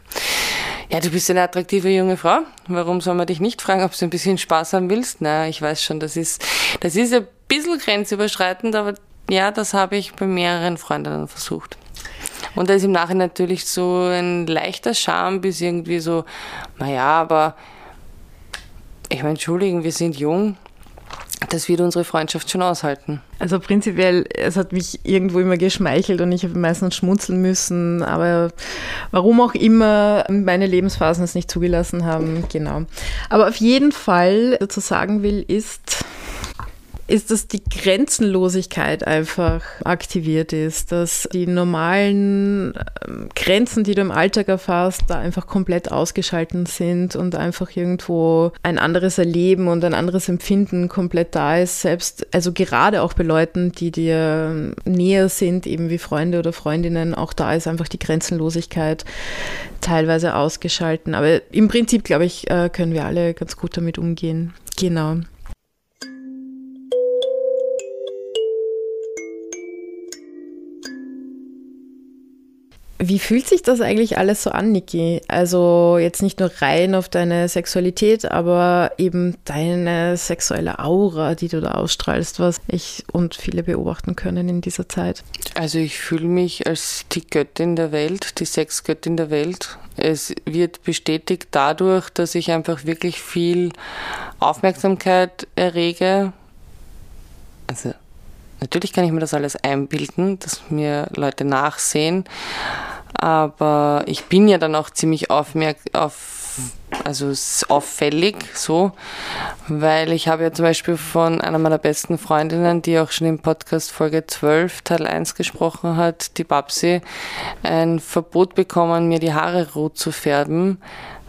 [SPEAKER 1] Ja, du bist eine attraktive junge Frau. Warum soll man dich nicht fragen, ob du ein bisschen Spaß haben willst? Na, ich weiß schon, das ist, das ist ein bisschen grenzüberschreitend, aber ja, das habe ich bei mehreren Freundinnen versucht. Und da ist im Nachhinein natürlich so ein leichter Charme bis irgendwie so, naja, aber ich meine, entschuldigen, wir sind jung. Das wird unsere Freundschaft schon aushalten.
[SPEAKER 2] Also prinzipiell, es hat mich irgendwo immer geschmeichelt und ich habe meistens schmunzeln müssen, aber warum auch immer meine Lebensphasen es nicht zugelassen haben, genau. Aber auf jeden Fall, dazu sagen will, ist, ist, dass die Grenzenlosigkeit einfach aktiviert ist, dass die normalen ähm, Grenzen, die du im Alltag erfasst, da einfach komplett ausgeschalten sind und einfach irgendwo ein anderes Erleben und ein anderes Empfinden komplett da ist, selbst, also gerade auch bei Leuten, die dir näher sind, eben wie Freunde oder Freundinnen, auch da ist einfach die Grenzenlosigkeit teilweise ausgeschalten. Aber im Prinzip, glaube ich, äh, können wir alle ganz gut damit umgehen. Genau. Wie fühlt sich das eigentlich alles so an, Niki? Also jetzt nicht nur rein auf deine Sexualität, aber eben deine sexuelle Aura, die du da ausstrahlst, was ich und viele beobachten können in dieser Zeit.
[SPEAKER 1] Also ich fühle mich als die Göttin der Welt, die Sexgöttin der Welt. Es wird bestätigt dadurch, dass ich einfach wirklich viel Aufmerksamkeit errege. Also natürlich kann ich mir das alles einbilden, dass mir Leute nachsehen. Aber ich bin ja dann auch ziemlich aufmerk auf, also auffällig so, weil ich habe ja zum Beispiel von einer meiner besten Freundinnen, die auch schon im Podcast Folge 12 Teil 1 gesprochen hat, die Babsi, ein Verbot bekommen, mir die Haare rot zu färben,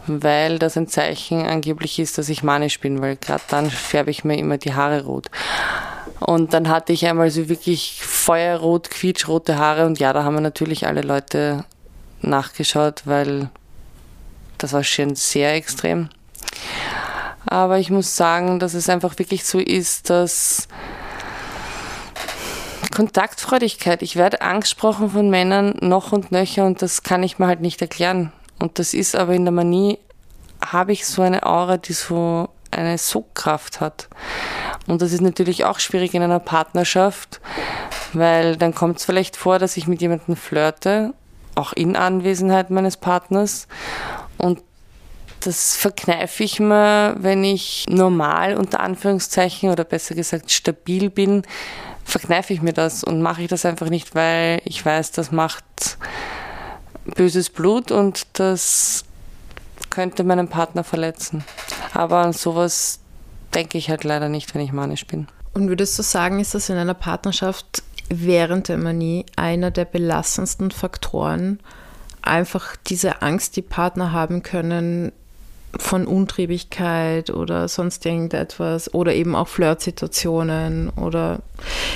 [SPEAKER 1] weil das ein Zeichen angeblich ist, dass ich manisch bin, weil gerade dann färbe ich mir immer die Haare rot. Und dann hatte ich einmal so wirklich feuerrot, quietschrote Haare und ja, da haben wir natürlich alle Leute nachgeschaut, weil das war schon sehr extrem. Aber ich muss sagen, dass es einfach wirklich so ist, dass Kontaktfreudigkeit, ich werde angesprochen von Männern noch und nöcher und das kann ich mir halt nicht erklären. Und das ist aber in der Manie, habe ich so eine Aura, die so eine Sogkraft hat. Und das ist natürlich auch schwierig in einer Partnerschaft, weil dann kommt es vielleicht vor, dass ich mit jemandem flirte auch in Anwesenheit meines Partners. Und das verkneife ich mir, wenn ich normal unter Anführungszeichen oder besser gesagt stabil bin, verkneife ich mir das und mache ich das einfach nicht, weil ich weiß, das macht böses Blut und das könnte meinen Partner verletzen. Aber an sowas denke ich halt leider nicht, wenn ich manisch bin.
[SPEAKER 2] Und würdest du sagen, ist das in einer Partnerschaft während der Manie einer der belastendsten Faktoren, einfach diese Angst, die Partner haben können, von Untriebigkeit oder sonst irgendetwas oder eben auch Flirtsituationen oder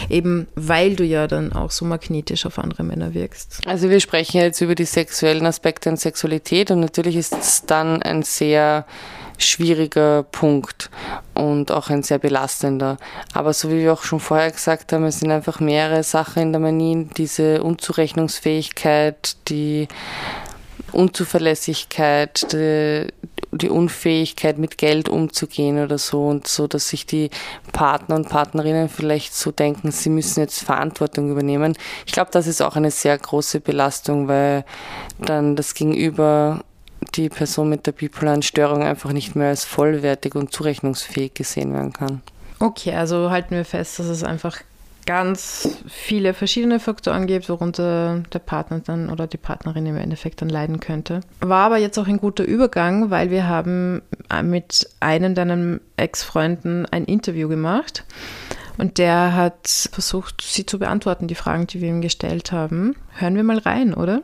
[SPEAKER 2] eben weil du ja dann auch so magnetisch auf andere Männer wirkst.
[SPEAKER 1] Also wir sprechen jetzt über die sexuellen Aspekte und Sexualität und natürlich ist es dann ein sehr schwieriger Punkt und auch ein sehr belastender. Aber so wie wir auch schon vorher gesagt haben, es sind einfach mehrere Sachen in der Manie, diese Unzurechnungsfähigkeit, die Unzuverlässigkeit, die, die, Unfähigkeit mit Geld umzugehen oder so und so, dass sich die Partner und Partnerinnen vielleicht so denken, sie müssen jetzt Verantwortung übernehmen. Ich glaube, das ist auch eine sehr große Belastung, weil dann das Gegenüber die Person mit der bipolaren Störung einfach nicht mehr als vollwertig und zurechnungsfähig gesehen werden kann.
[SPEAKER 2] Okay, also halten wir fest, dass es einfach ganz viele verschiedene Faktoren gibt, worunter der Partner dann oder die Partnerin im Endeffekt dann leiden könnte. War aber jetzt auch ein guter Übergang, weil wir haben mit einem deiner Ex-Freunden ein Interview gemacht und der hat versucht, sie zu beantworten, die Fragen, die wir ihm gestellt haben. Hören wir mal rein, oder?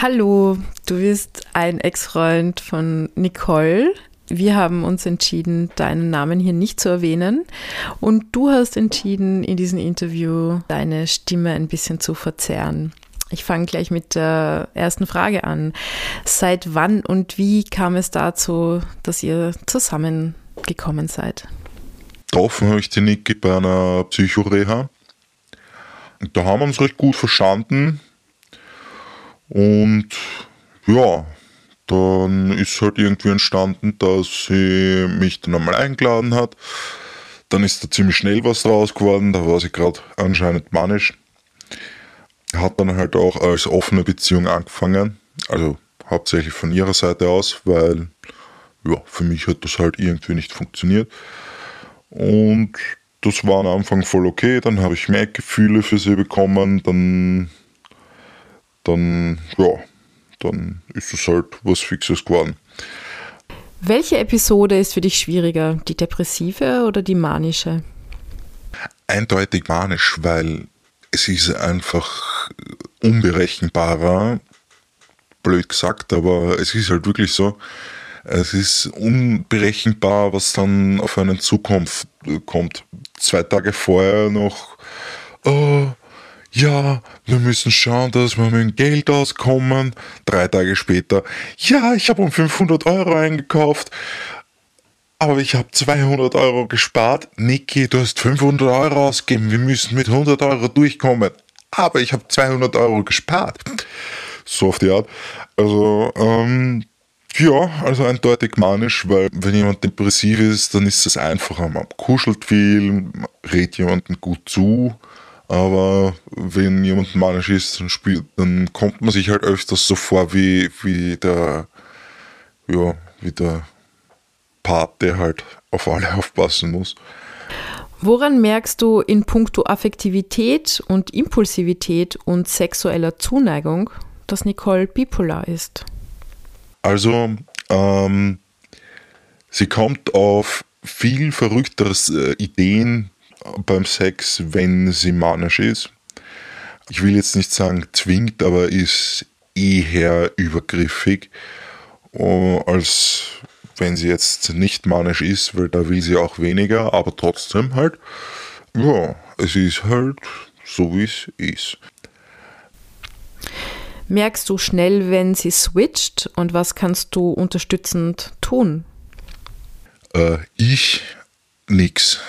[SPEAKER 2] Hallo, du bist ein Ex-Freund von Nicole. Wir haben uns entschieden, deinen Namen hier nicht zu erwähnen. Und du hast entschieden, in diesem Interview deine Stimme ein bisschen zu verzerren. Ich fange gleich mit der ersten Frage an. Seit wann und wie kam es dazu, dass ihr zusammengekommen seid?
[SPEAKER 3] Getroffen habe ich die Niki bei einer Psychoreha. Da haben wir uns recht gut verstanden. Und ja, dann ist halt irgendwie entstanden, dass sie mich dann einmal eingeladen hat. Dann ist da ziemlich schnell was draus geworden, da war sie gerade anscheinend manisch. Hat dann halt auch als offene Beziehung angefangen, also hauptsächlich von ihrer Seite aus, weil ja, für mich hat das halt irgendwie nicht funktioniert. Und das war am Anfang voll okay, dann habe ich mehr Gefühle für sie bekommen, dann dann, ja, dann ist es halt was Fixes geworden.
[SPEAKER 2] Welche Episode ist für dich schwieriger, die depressive oder die manische?
[SPEAKER 3] Eindeutig manisch, weil es ist einfach unberechenbarer, blöd gesagt, aber es ist halt wirklich so, es ist unberechenbar, was dann auf einen Zukunft kommt. Zwei Tage vorher noch, oh, ja, wir müssen schauen, dass wir mit dem Geld auskommen. Drei Tage später, ja, ich habe um 500 Euro eingekauft, aber ich habe 200 Euro gespart. Niki, du hast 500 Euro ausgegeben, wir müssen mit 100 Euro durchkommen. Aber ich habe 200 Euro gespart. So auf die Art. Also, ähm, ja, also eindeutig manisch, weil wenn jemand depressiv ist, dann ist es einfacher. Man kuschelt viel, redet jemandem gut zu aber wenn jemand manisch ist, dann, spielt, dann kommt man sich halt öfters so vor wie, wie der, ja, wie der Part, der halt auf alle <laughs> aufpassen muss.
[SPEAKER 2] Woran merkst du in puncto Affektivität und Impulsivität und sexueller Zuneigung, dass Nicole bipolar ist?
[SPEAKER 3] Also, ähm, sie kommt auf viel verrücktere äh, Ideen, beim Sex, wenn sie manisch ist. Ich will jetzt nicht sagen zwingt, aber ist eher übergriffig, äh, als wenn sie jetzt nicht manisch ist, weil da will sie auch weniger, aber trotzdem halt, ja, es ist halt so, wie es ist.
[SPEAKER 2] Merkst du schnell, wenn sie switcht und was kannst du unterstützend tun?
[SPEAKER 3] Äh, ich nix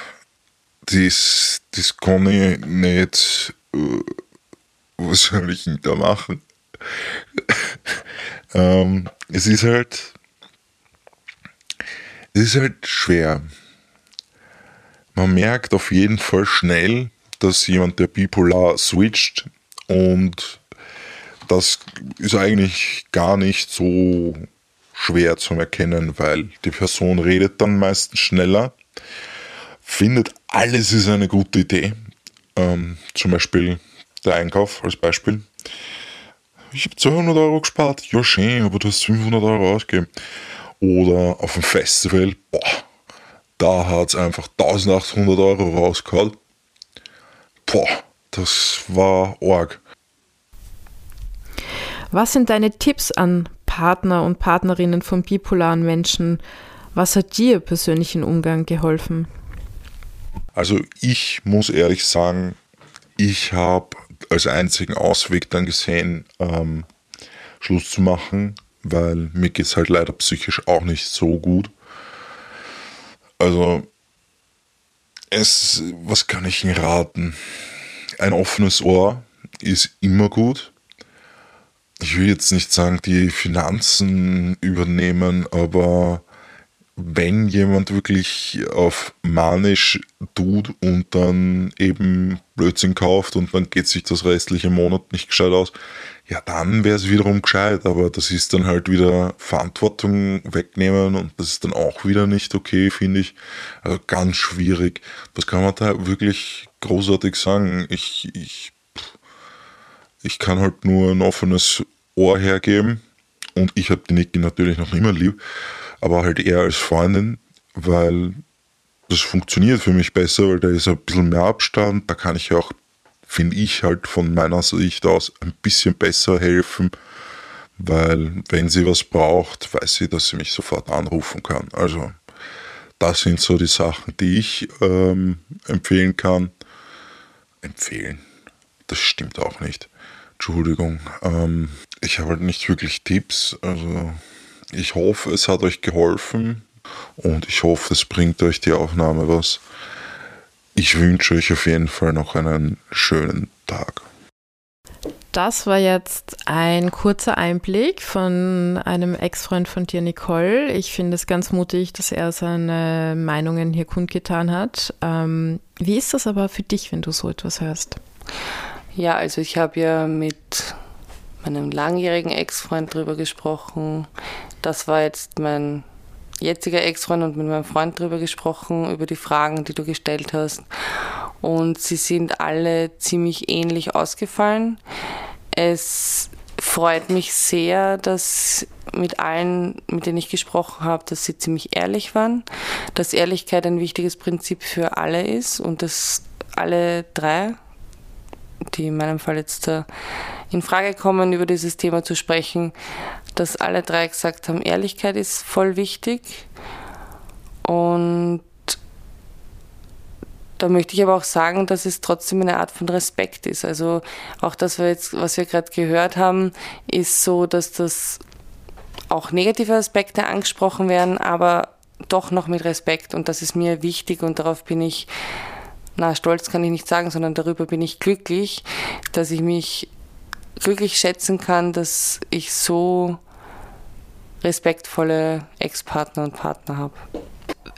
[SPEAKER 3] das, das kann ich nicht. Äh, was soll ich denn da machen? <laughs> ähm, es ist halt. Es ist halt schwer. Man merkt auf jeden Fall schnell, dass jemand, der bipolar switcht und das ist eigentlich gar nicht so schwer zu erkennen, weil die Person redet dann meistens schneller findet, alles ist eine gute Idee. Ähm, zum Beispiel der Einkauf als Beispiel. ich habe 200 Euro gespart. Ja, schön, aber du hast 500 Euro ausgegeben. Oder auf dem Festival, boah, da hat es einfach 1800 Euro rausgehauen. Boah, das war arg.
[SPEAKER 2] Was sind deine Tipps an Partner und Partnerinnen von bipolaren Menschen? Was hat dir persönlich im Umgang geholfen?
[SPEAKER 3] Also ich muss ehrlich sagen, ich habe als einzigen Ausweg dann gesehen, ähm, Schluss zu machen, weil mir geht es halt leider psychisch auch nicht so gut. Also, es, was kann ich Ihnen raten? Ein offenes Ohr ist immer gut. Ich will jetzt nicht sagen, die Finanzen übernehmen, aber wenn jemand wirklich auf manisch tut und dann eben Blödsinn kauft und dann geht sich das restliche Monat nicht gescheit aus, ja, dann wäre es wiederum gescheit, aber das ist dann halt wieder Verantwortung wegnehmen und das ist dann auch wieder nicht okay, finde ich. Also ganz schwierig. Was kann man da wirklich großartig sagen? Ich, ich, ich kann halt nur ein offenes Ohr hergeben und ich habe die Niki natürlich noch immer lieb aber halt eher als Freundin, weil das funktioniert für mich besser, weil da ist ein bisschen mehr Abstand, da kann ich auch, finde ich, halt von meiner Sicht aus ein bisschen besser helfen, weil wenn sie was braucht, weiß sie, dass sie mich sofort anrufen kann. Also das sind so die Sachen, die ich ähm, empfehlen kann. Empfehlen, das stimmt auch nicht. Entschuldigung. Ähm, ich habe halt nicht wirklich Tipps, also ich hoffe, es hat euch geholfen und ich hoffe, es bringt euch die Aufnahme was. Ich wünsche euch auf jeden Fall noch einen schönen Tag.
[SPEAKER 2] Das war jetzt ein kurzer Einblick von einem Ex-Freund von dir, Nicole. Ich finde es ganz mutig, dass er seine Meinungen hier kundgetan hat. Ähm, wie ist das aber für dich, wenn du so etwas hörst?
[SPEAKER 1] Ja, also ich habe ja mit meinem langjährigen Ex-Freund drüber gesprochen. Das war jetzt mein jetziger Ex-Freund und mit meinem Freund drüber gesprochen, über die Fragen, die du gestellt hast. Und sie sind alle ziemlich ähnlich ausgefallen. Es freut mich sehr, dass mit allen, mit denen ich gesprochen habe, dass sie ziemlich ehrlich waren, dass Ehrlichkeit ein wichtiges Prinzip für alle ist und dass alle drei die in meinem Fall jetzt in Frage kommen, über dieses Thema zu sprechen, dass alle drei gesagt haben, Ehrlichkeit ist voll wichtig. Und da möchte ich aber auch sagen, dass es trotzdem eine Art von Respekt ist. Also auch das, was wir gerade gehört haben, ist so, dass das auch negative Aspekte angesprochen werden, aber doch noch mit Respekt. Und das ist mir wichtig und darauf bin ich na, stolz kann ich nicht sagen, sondern darüber bin ich glücklich, dass ich mich glücklich schätzen kann, dass ich so respektvolle Ex-Partner und Partner habe.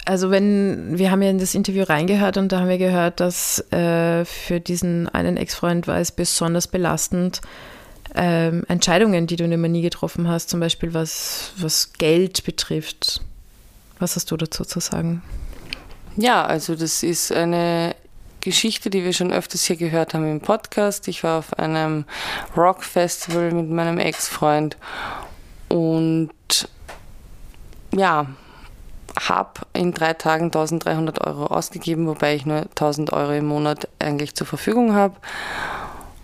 [SPEAKER 2] Also wenn, wir haben ja in das Interview reingehört und da haben wir gehört, dass äh, für diesen einen Ex-Freund war es besonders belastend, ähm, Entscheidungen, die du immer nie getroffen hast, zum Beispiel was, was Geld betrifft. Was hast du dazu zu sagen?
[SPEAKER 1] Ja, also das ist eine Geschichte, die wir schon öfters hier gehört haben im Podcast. Ich war auf einem Rock-Festival mit meinem Ex-Freund und ja, habe in drei Tagen 1300 Euro ausgegeben, wobei ich nur 1000 Euro im Monat eigentlich zur Verfügung habe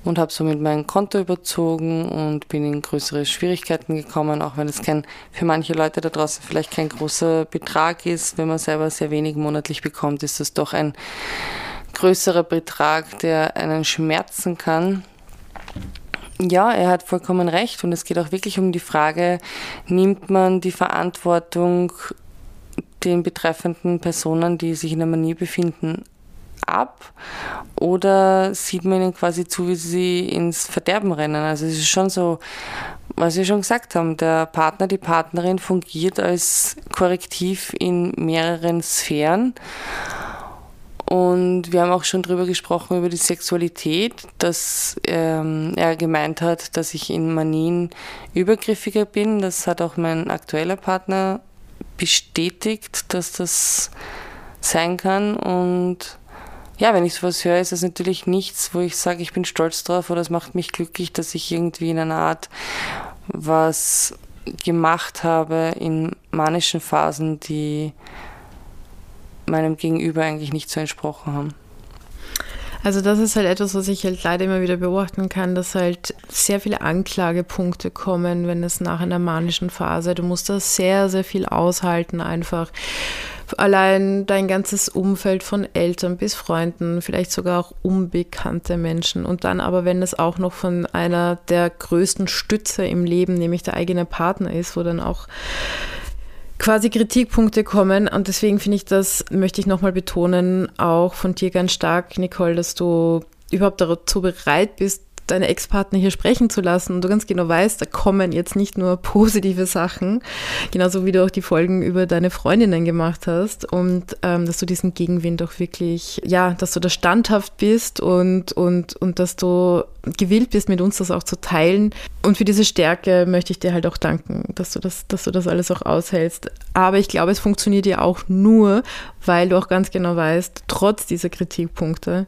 [SPEAKER 1] und habe somit mein Konto überzogen und bin in größere Schwierigkeiten gekommen, auch wenn es kein, für manche Leute da draußen vielleicht kein großer Betrag ist. Wenn man selber sehr wenig monatlich bekommt, ist das doch ein größerer Betrag, der einen schmerzen kann. Ja, er hat vollkommen recht und es geht auch wirklich um die Frage, nimmt man die Verantwortung den betreffenden Personen, die sich in der Manie befinden, ab oder sieht man ihnen quasi zu, wie sie ins Verderben rennen? Also es ist schon so, was wir schon gesagt haben, der Partner, die Partnerin fungiert als Korrektiv in mehreren Sphären und wir haben auch schon drüber gesprochen, über die Sexualität, dass ähm, er gemeint hat, dass ich in Manien übergriffiger bin. Das hat auch mein aktueller Partner bestätigt, dass das sein kann. Und ja, wenn ich sowas höre, ist es natürlich nichts, wo ich sage, ich bin stolz drauf oder es macht mich glücklich, dass ich irgendwie in einer Art was gemacht habe in manischen Phasen, die meinem Gegenüber eigentlich nicht so entsprochen haben.
[SPEAKER 2] Also das ist halt etwas, was ich halt leider immer wieder beobachten kann, dass halt sehr viele Anklagepunkte kommen, wenn es nach einer manischen Phase, du musst da sehr, sehr viel aushalten einfach. Allein dein ganzes Umfeld von Eltern bis Freunden, vielleicht sogar auch unbekannte Menschen. Und dann aber, wenn es auch noch von einer der größten Stütze im Leben, nämlich der eigene Partner ist, wo dann auch quasi Kritikpunkte kommen. Und deswegen finde ich das, möchte ich nochmal betonen, auch von dir ganz stark, Nicole, dass du überhaupt dazu bereit bist, deine Ex-Partner hier sprechen zu lassen und du ganz genau weißt, da kommen jetzt nicht nur positive Sachen, genauso wie du auch die Folgen über deine Freundinnen gemacht hast und ähm, dass du diesen Gegenwind auch wirklich, ja, dass du da standhaft bist und, und, und dass du gewillt bist, mit uns das auch zu teilen. Und für diese Stärke möchte ich dir halt auch danken, dass du das, dass du das alles auch aushältst. Aber ich glaube, es funktioniert ja auch nur, weil du auch ganz genau weißt, trotz dieser Kritikpunkte,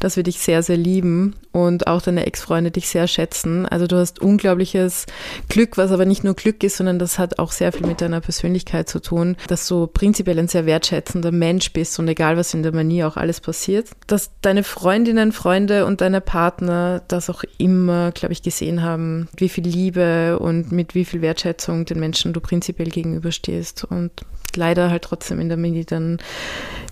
[SPEAKER 2] dass wir dich sehr, sehr lieben und auch deine Ex-Freunde dich sehr schätzen. Also du hast unglaubliches Glück, was aber nicht nur Glück ist, sondern das hat auch sehr viel mit deiner Persönlichkeit zu tun, dass du prinzipiell ein sehr wertschätzender Mensch bist und egal was in der Manie auch alles passiert, dass deine Freundinnen, Freunde und deine Partner das auch immer, glaube ich, gesehen haben, wie viel Liebe und mit wie viel Wertschätzung den Menschen du prinzipiell gegenüberstehst und leider halt trotzdem in der Mini dann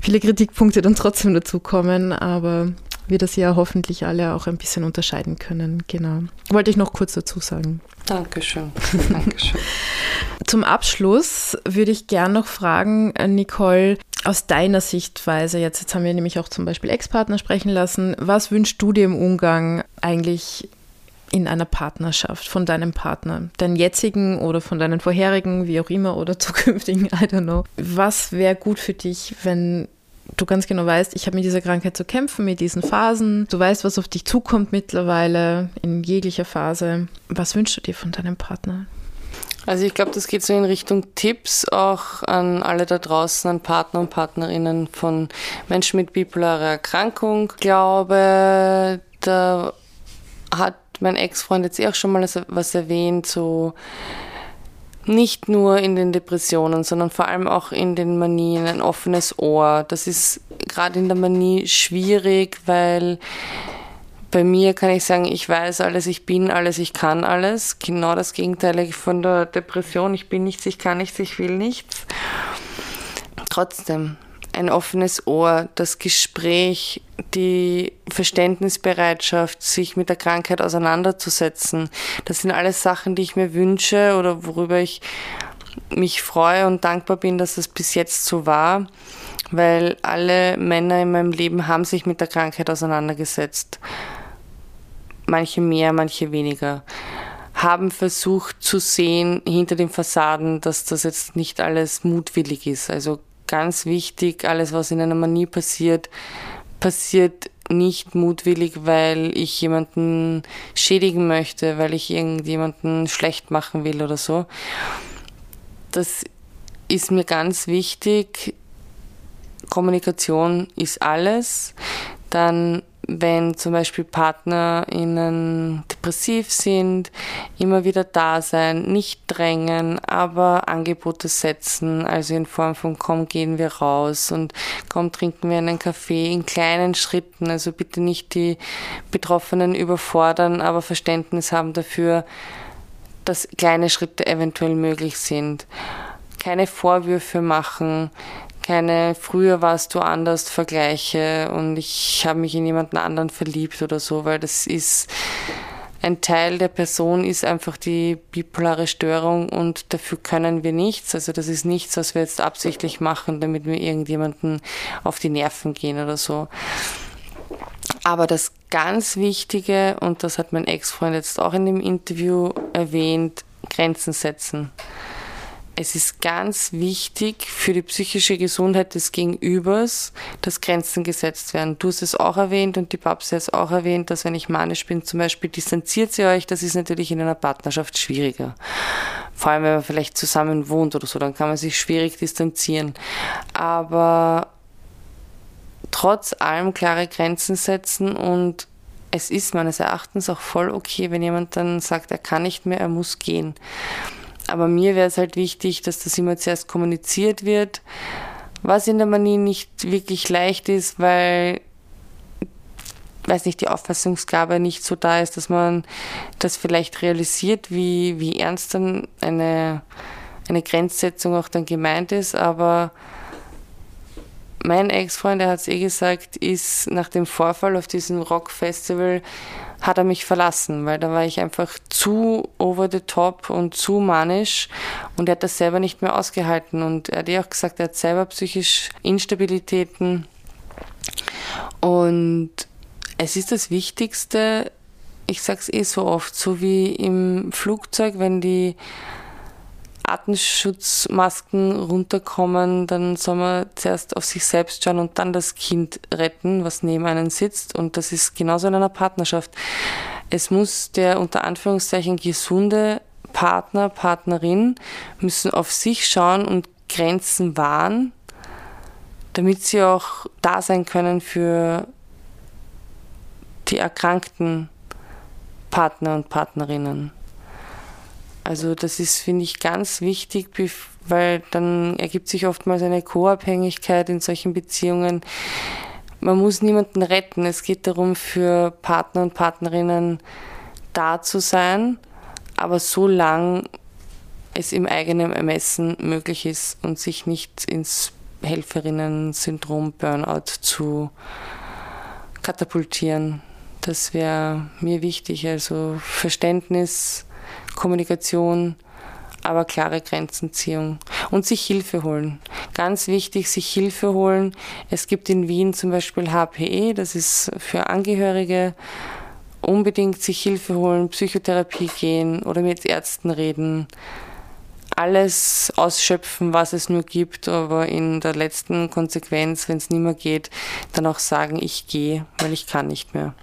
[SPEAKER 2] viele Kritikpunkte dann trotzdem dazukommen, aber wir das ja hoffentlich alle auch ein bisschen unterscheiden können. Genau. Wollte ich noch kurz dazu sagen.
[SPEAKER 1] Dankeschön. Dankeschön. <laughs>
[SPEAKER 2] Zum Abschluss würde ich gern noch fragen, äh, Nicole, aus deiner Sichtweise, jetzt, jetzt haben wir nämlich auch zum Beispiel Ex-Partner sprechen lassen, was wünschst du dir im Umgang eigentlich in einer Partnerschaft von deinem Partner, deinen jetzigen oder von deinen vorherigen, wie auch immer, oder <laughs> zukünftigen, I don't know. Was wäre gut für dich, wenn du ganz genau weißt, ich habe mit dieser Krankheit zu kämpfen, mit diesen Phasen. Du weißt, was auf dich zukommt mittlerweile in jeglicher Phase. Was wünschst du dir von deinem Partner?
[SPEAKER 1] Also ich glaube, das geht so in Richtung Tipps auch an alle da draußen, an Partner und Partnerinnen von Menschen mit bipolarer Erkrankung. Ich glaube, da hat mein Ex-Freund jetzt auch schon mal was erwähnt, so nicht nur in den Depressionen, sondern vor allem auch in den Manien ein offenes Ohr. Das ist gerade in der Manie schwierig, weil bei mir kann ich sagen, ich weiß alles, ich bin alles, ich kann alles. Genau das Gegenteil von der Depression. Ich bin nichts, ich kann nichts, ich will nichts. Trotzdem, ein offenes Ohr, das Gespräch, die Verständnisbereitschaft, sich mit der Krankheit auseinanderzusetzen. Das sind alles Sachen, die ich mir wünsche oder worüber ich mich freue und dankbar bin, dass es bis jetzt so war, weil alle Männer in meinem Leben haben sich mit der Krankheit auseinandergesetzt. Manche mehr, manche weniger haben versucht zu sehen hinter den Fassaden, dass das jetzt nicht alles mutwillig ist. Also ganz wichtig, alles, was in einer Manie passiert, passiert nicht mutwillig, weil ich jemanden schädigen möchte, weil ich irgendjemanden schlecht machen will oder so. Das ist mir ganz wichtig. Kommunikation ist alles. Dann wenn zum Beispiel PartnerInnen depressiv sind, immer wieder da sein, nicht drängen, aber Angebote setzen, also in Form von komm, gehen wir raus und komm, trinken wir einen Kaffee in kleinen Schritten, also bitte nicht die Betroffenen überfordern, aber Verständnis haben dafür, dass kleine Schritte eventuell möglich sind. Keine Vorwürfe machen, keine früher warst du anders Vergleiche und ich habe mich in jemanden anderen verliebt oder so, weil das ist ein Teil der Person ist einfach die bipolare Störung und dafür können wir nichts. Also das ist nichts, was wir jetzt absichtlich machen, damit wir irgendjemanden auf die Nerven gehen oder so. Aber das ganz Wichtige, und das hat mein Ex-Freund jetzt auch in dem Interview erwähnt, Grenzen setzen es ist ganz wichtig für die psychische Gesundheit des Gegenübers, dass Grenzen gesetzt werden. Du hast es auch erwähnt und die Babs hat es auch erwähnt, dass wenn ich manisch bin, zum Beispiel distanziert sie euch, das ist natürlich in einer Partnerschaft schwieriger. Vor allem, wenn man vielleicht zusammen wohnt oder so, dann kann man sich schwierig distanzieren. Aber trotz allem klare Grenzen setzen und es ist meines Erachtens auch voll okay, wenn jemand dann sagt, er kann nicht mehr, er muss gehen. Aber mir wäre es halt wichtig, dass das immer zuerst kommuniziert wird, was in der Manie nicht wirklich leicht ist, weil weiß nicht, die Auffassungsgabe nicht so da ist, dass man das vielleicht realisiert, wie, wie ernst dann eine, eine Grenzsetzung auch dann gemeint ist. Aber mein Ex-Freund, der hat es eh gesagt, ist nach dem Vorfall auf diesem Rock-Festival, hat er mich verlassen, weil da war ich einfach zu over the top und zu manisch und er hat das selber nicht mehr ausgehalten. Und er hat eh auch gesagt, er hat selber psychisch Instabilitäten und es ist das Wichtigste, ich sage es eh so oft, so wie im Flugzeug, wenn die Atemschutzmasken runterkommen, dann soll man zuerst auf sich selbst schauen und dann das Kind retten, was neben einem sitzt. Und das ist genauso in einer Partnerschaft. Es muss der unter Anführungszeichen gesunde Partner, Partnerin müssen auf sich schauen und Grenzen wahren, damit sie auch da sein können für die erkrankten Partner und Partnerinnen. Also das ist, finde ich, ganz wichtig, weil dann ergibt sich oftmals eine Co-Abhängigkeit in solchen Beziehungen. Man muss niemanden retten. Es geht darum, für Partner und Partnerinnen da zu sein, aber so lang es im eigenen Ermessen möglich ist und sich nicht ins Helferinnen-Syndrom Burnout zu katapultieren. Das wäre mir wichtig. Also Verständnis, Kommunikation, aber klare Grenzenziehung und sich Hilfe holen. Ganz wichtig, sich Hilfe holen. Es gibt in Wien zum Beispiel HPE, das ist für Angehörige. Unbedingt sich Hilfe holen, Psychotherapie gehen oder mit Ärzten reden. Alles ausschöpfen, was es nur gibt, aber in der letzten Konsequenz, wenn es nicht mehr geht, dann auch sagen, ich gehe, weil ich kann nicht mehr.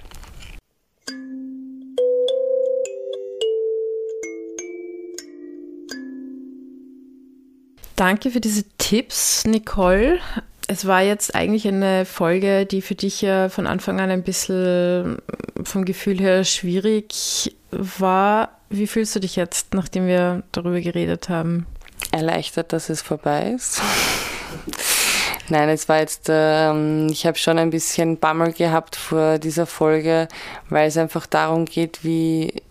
[SPEAKER 2] Danke für diese Tipps, Nicole. Es war jetzt eigentlich eine Folge, die für dich ja von Anfang an ein bisschen vom Gefühl her schwierig war. Wie fühlst du dich jetzt, nachdem wir darüber geredet haben?
[SPEAKER 1] Erleichtert, dass es vorbei ist. Nein, es war jetzt, ähm, ich habe schon ein bisschen Bammel gehabt vor dieser Folge, weil es einfach darum geht, wie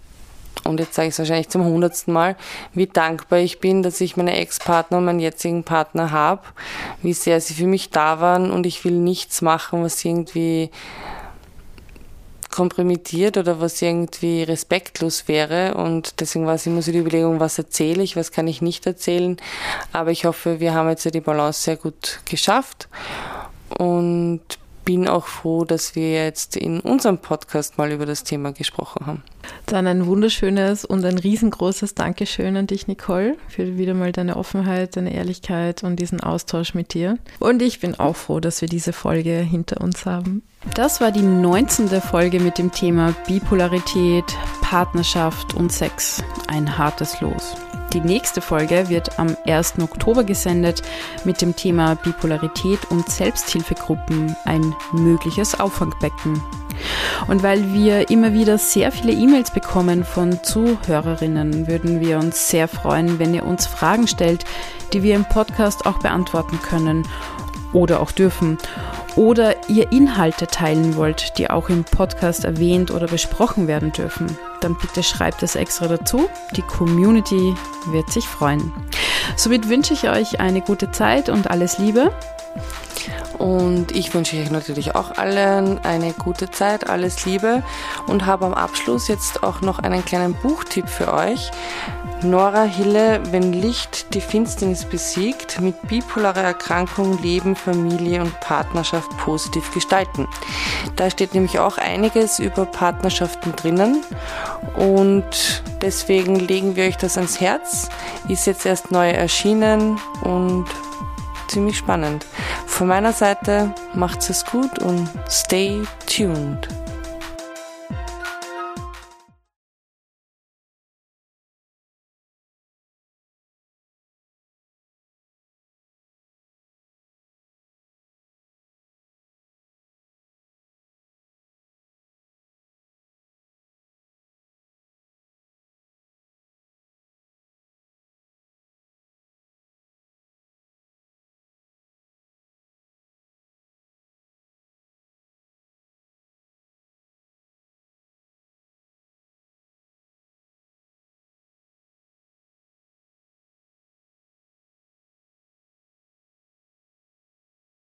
[SPEAKER 1] und jetzt sage ich es wahrscheinlich zum hundertsten Mal, wie dankbar ich bin, dass ich meine Ex-Partner und meinen jetzigen Partner habe, wie sehr sie für mich da waren und ich will nichts machen, was irgendwie kompromittiert oder was irgendwie respektlos wäre. Und deswegen war es immer so die Überlegung, was erzähle ich, was kann ich nicht erzählen. Aber ich hoffe, wir haben jetzt die Balance sehr gut geschafft und bin auch froh, dass wir jetzt in unserem Podcast mal über das Thema gesprochen haben.
[SPEAKER 2] Dann ein wunderschönes und ein riesengroßes Dankeschön an dich, Nicole, für wieder mal deine Offenheit, deine Ehrlichkeit und diesen Austausch mit dir. Und ich bin auch froh, dass wir diese Folge hinter uns haben. Das war die 19. Folge mit dem Thema Bipolarität, Partnerschaft und Sex. Ein hartes Los. Die nächste Folge wird am 1. Oktober gesendet mit dem Thema Bipolarität und Selbsthilfegruppen, ein mögliches Auffangbecken. Und weil wir immer wieder sehr viele E-Mails bekommen von Zuhörerinnen, würden wir uns sehr freuen, wenn ihr uns Fragen stellt, die wir im Podcast auch beantworten können oder auch dürfen oder ihr Inhalte teilen wollt, die auch im Podcast erwähnt oder besprochen werden dürfen, dann bitte schreibt es extra dazu. Die Community wird sich freuen. Somit wünsche ich euch eine gute Zeit und alles Liebe.
[SPEAKER 1] Und ich wünsche euch natürlich auch allen eine gute Zeit, alles Liebe und habe am Abschluss jetzt auch noch einen kleinen Buchtipp für euch. Nora Hille, wenn Licht die Finsternis besiegt, mit bipolarer Erkrankung Leben, Familie und Partnerschaft positiv gestalten. Da steht nämlich auch einiges über Partnerschaften drinnen und deswegen legen wir euch das ans Herz. Ist jetzt erst neu erschienen und ziemlich spannend. Von meiner Seite macht's es gut und stay tuned.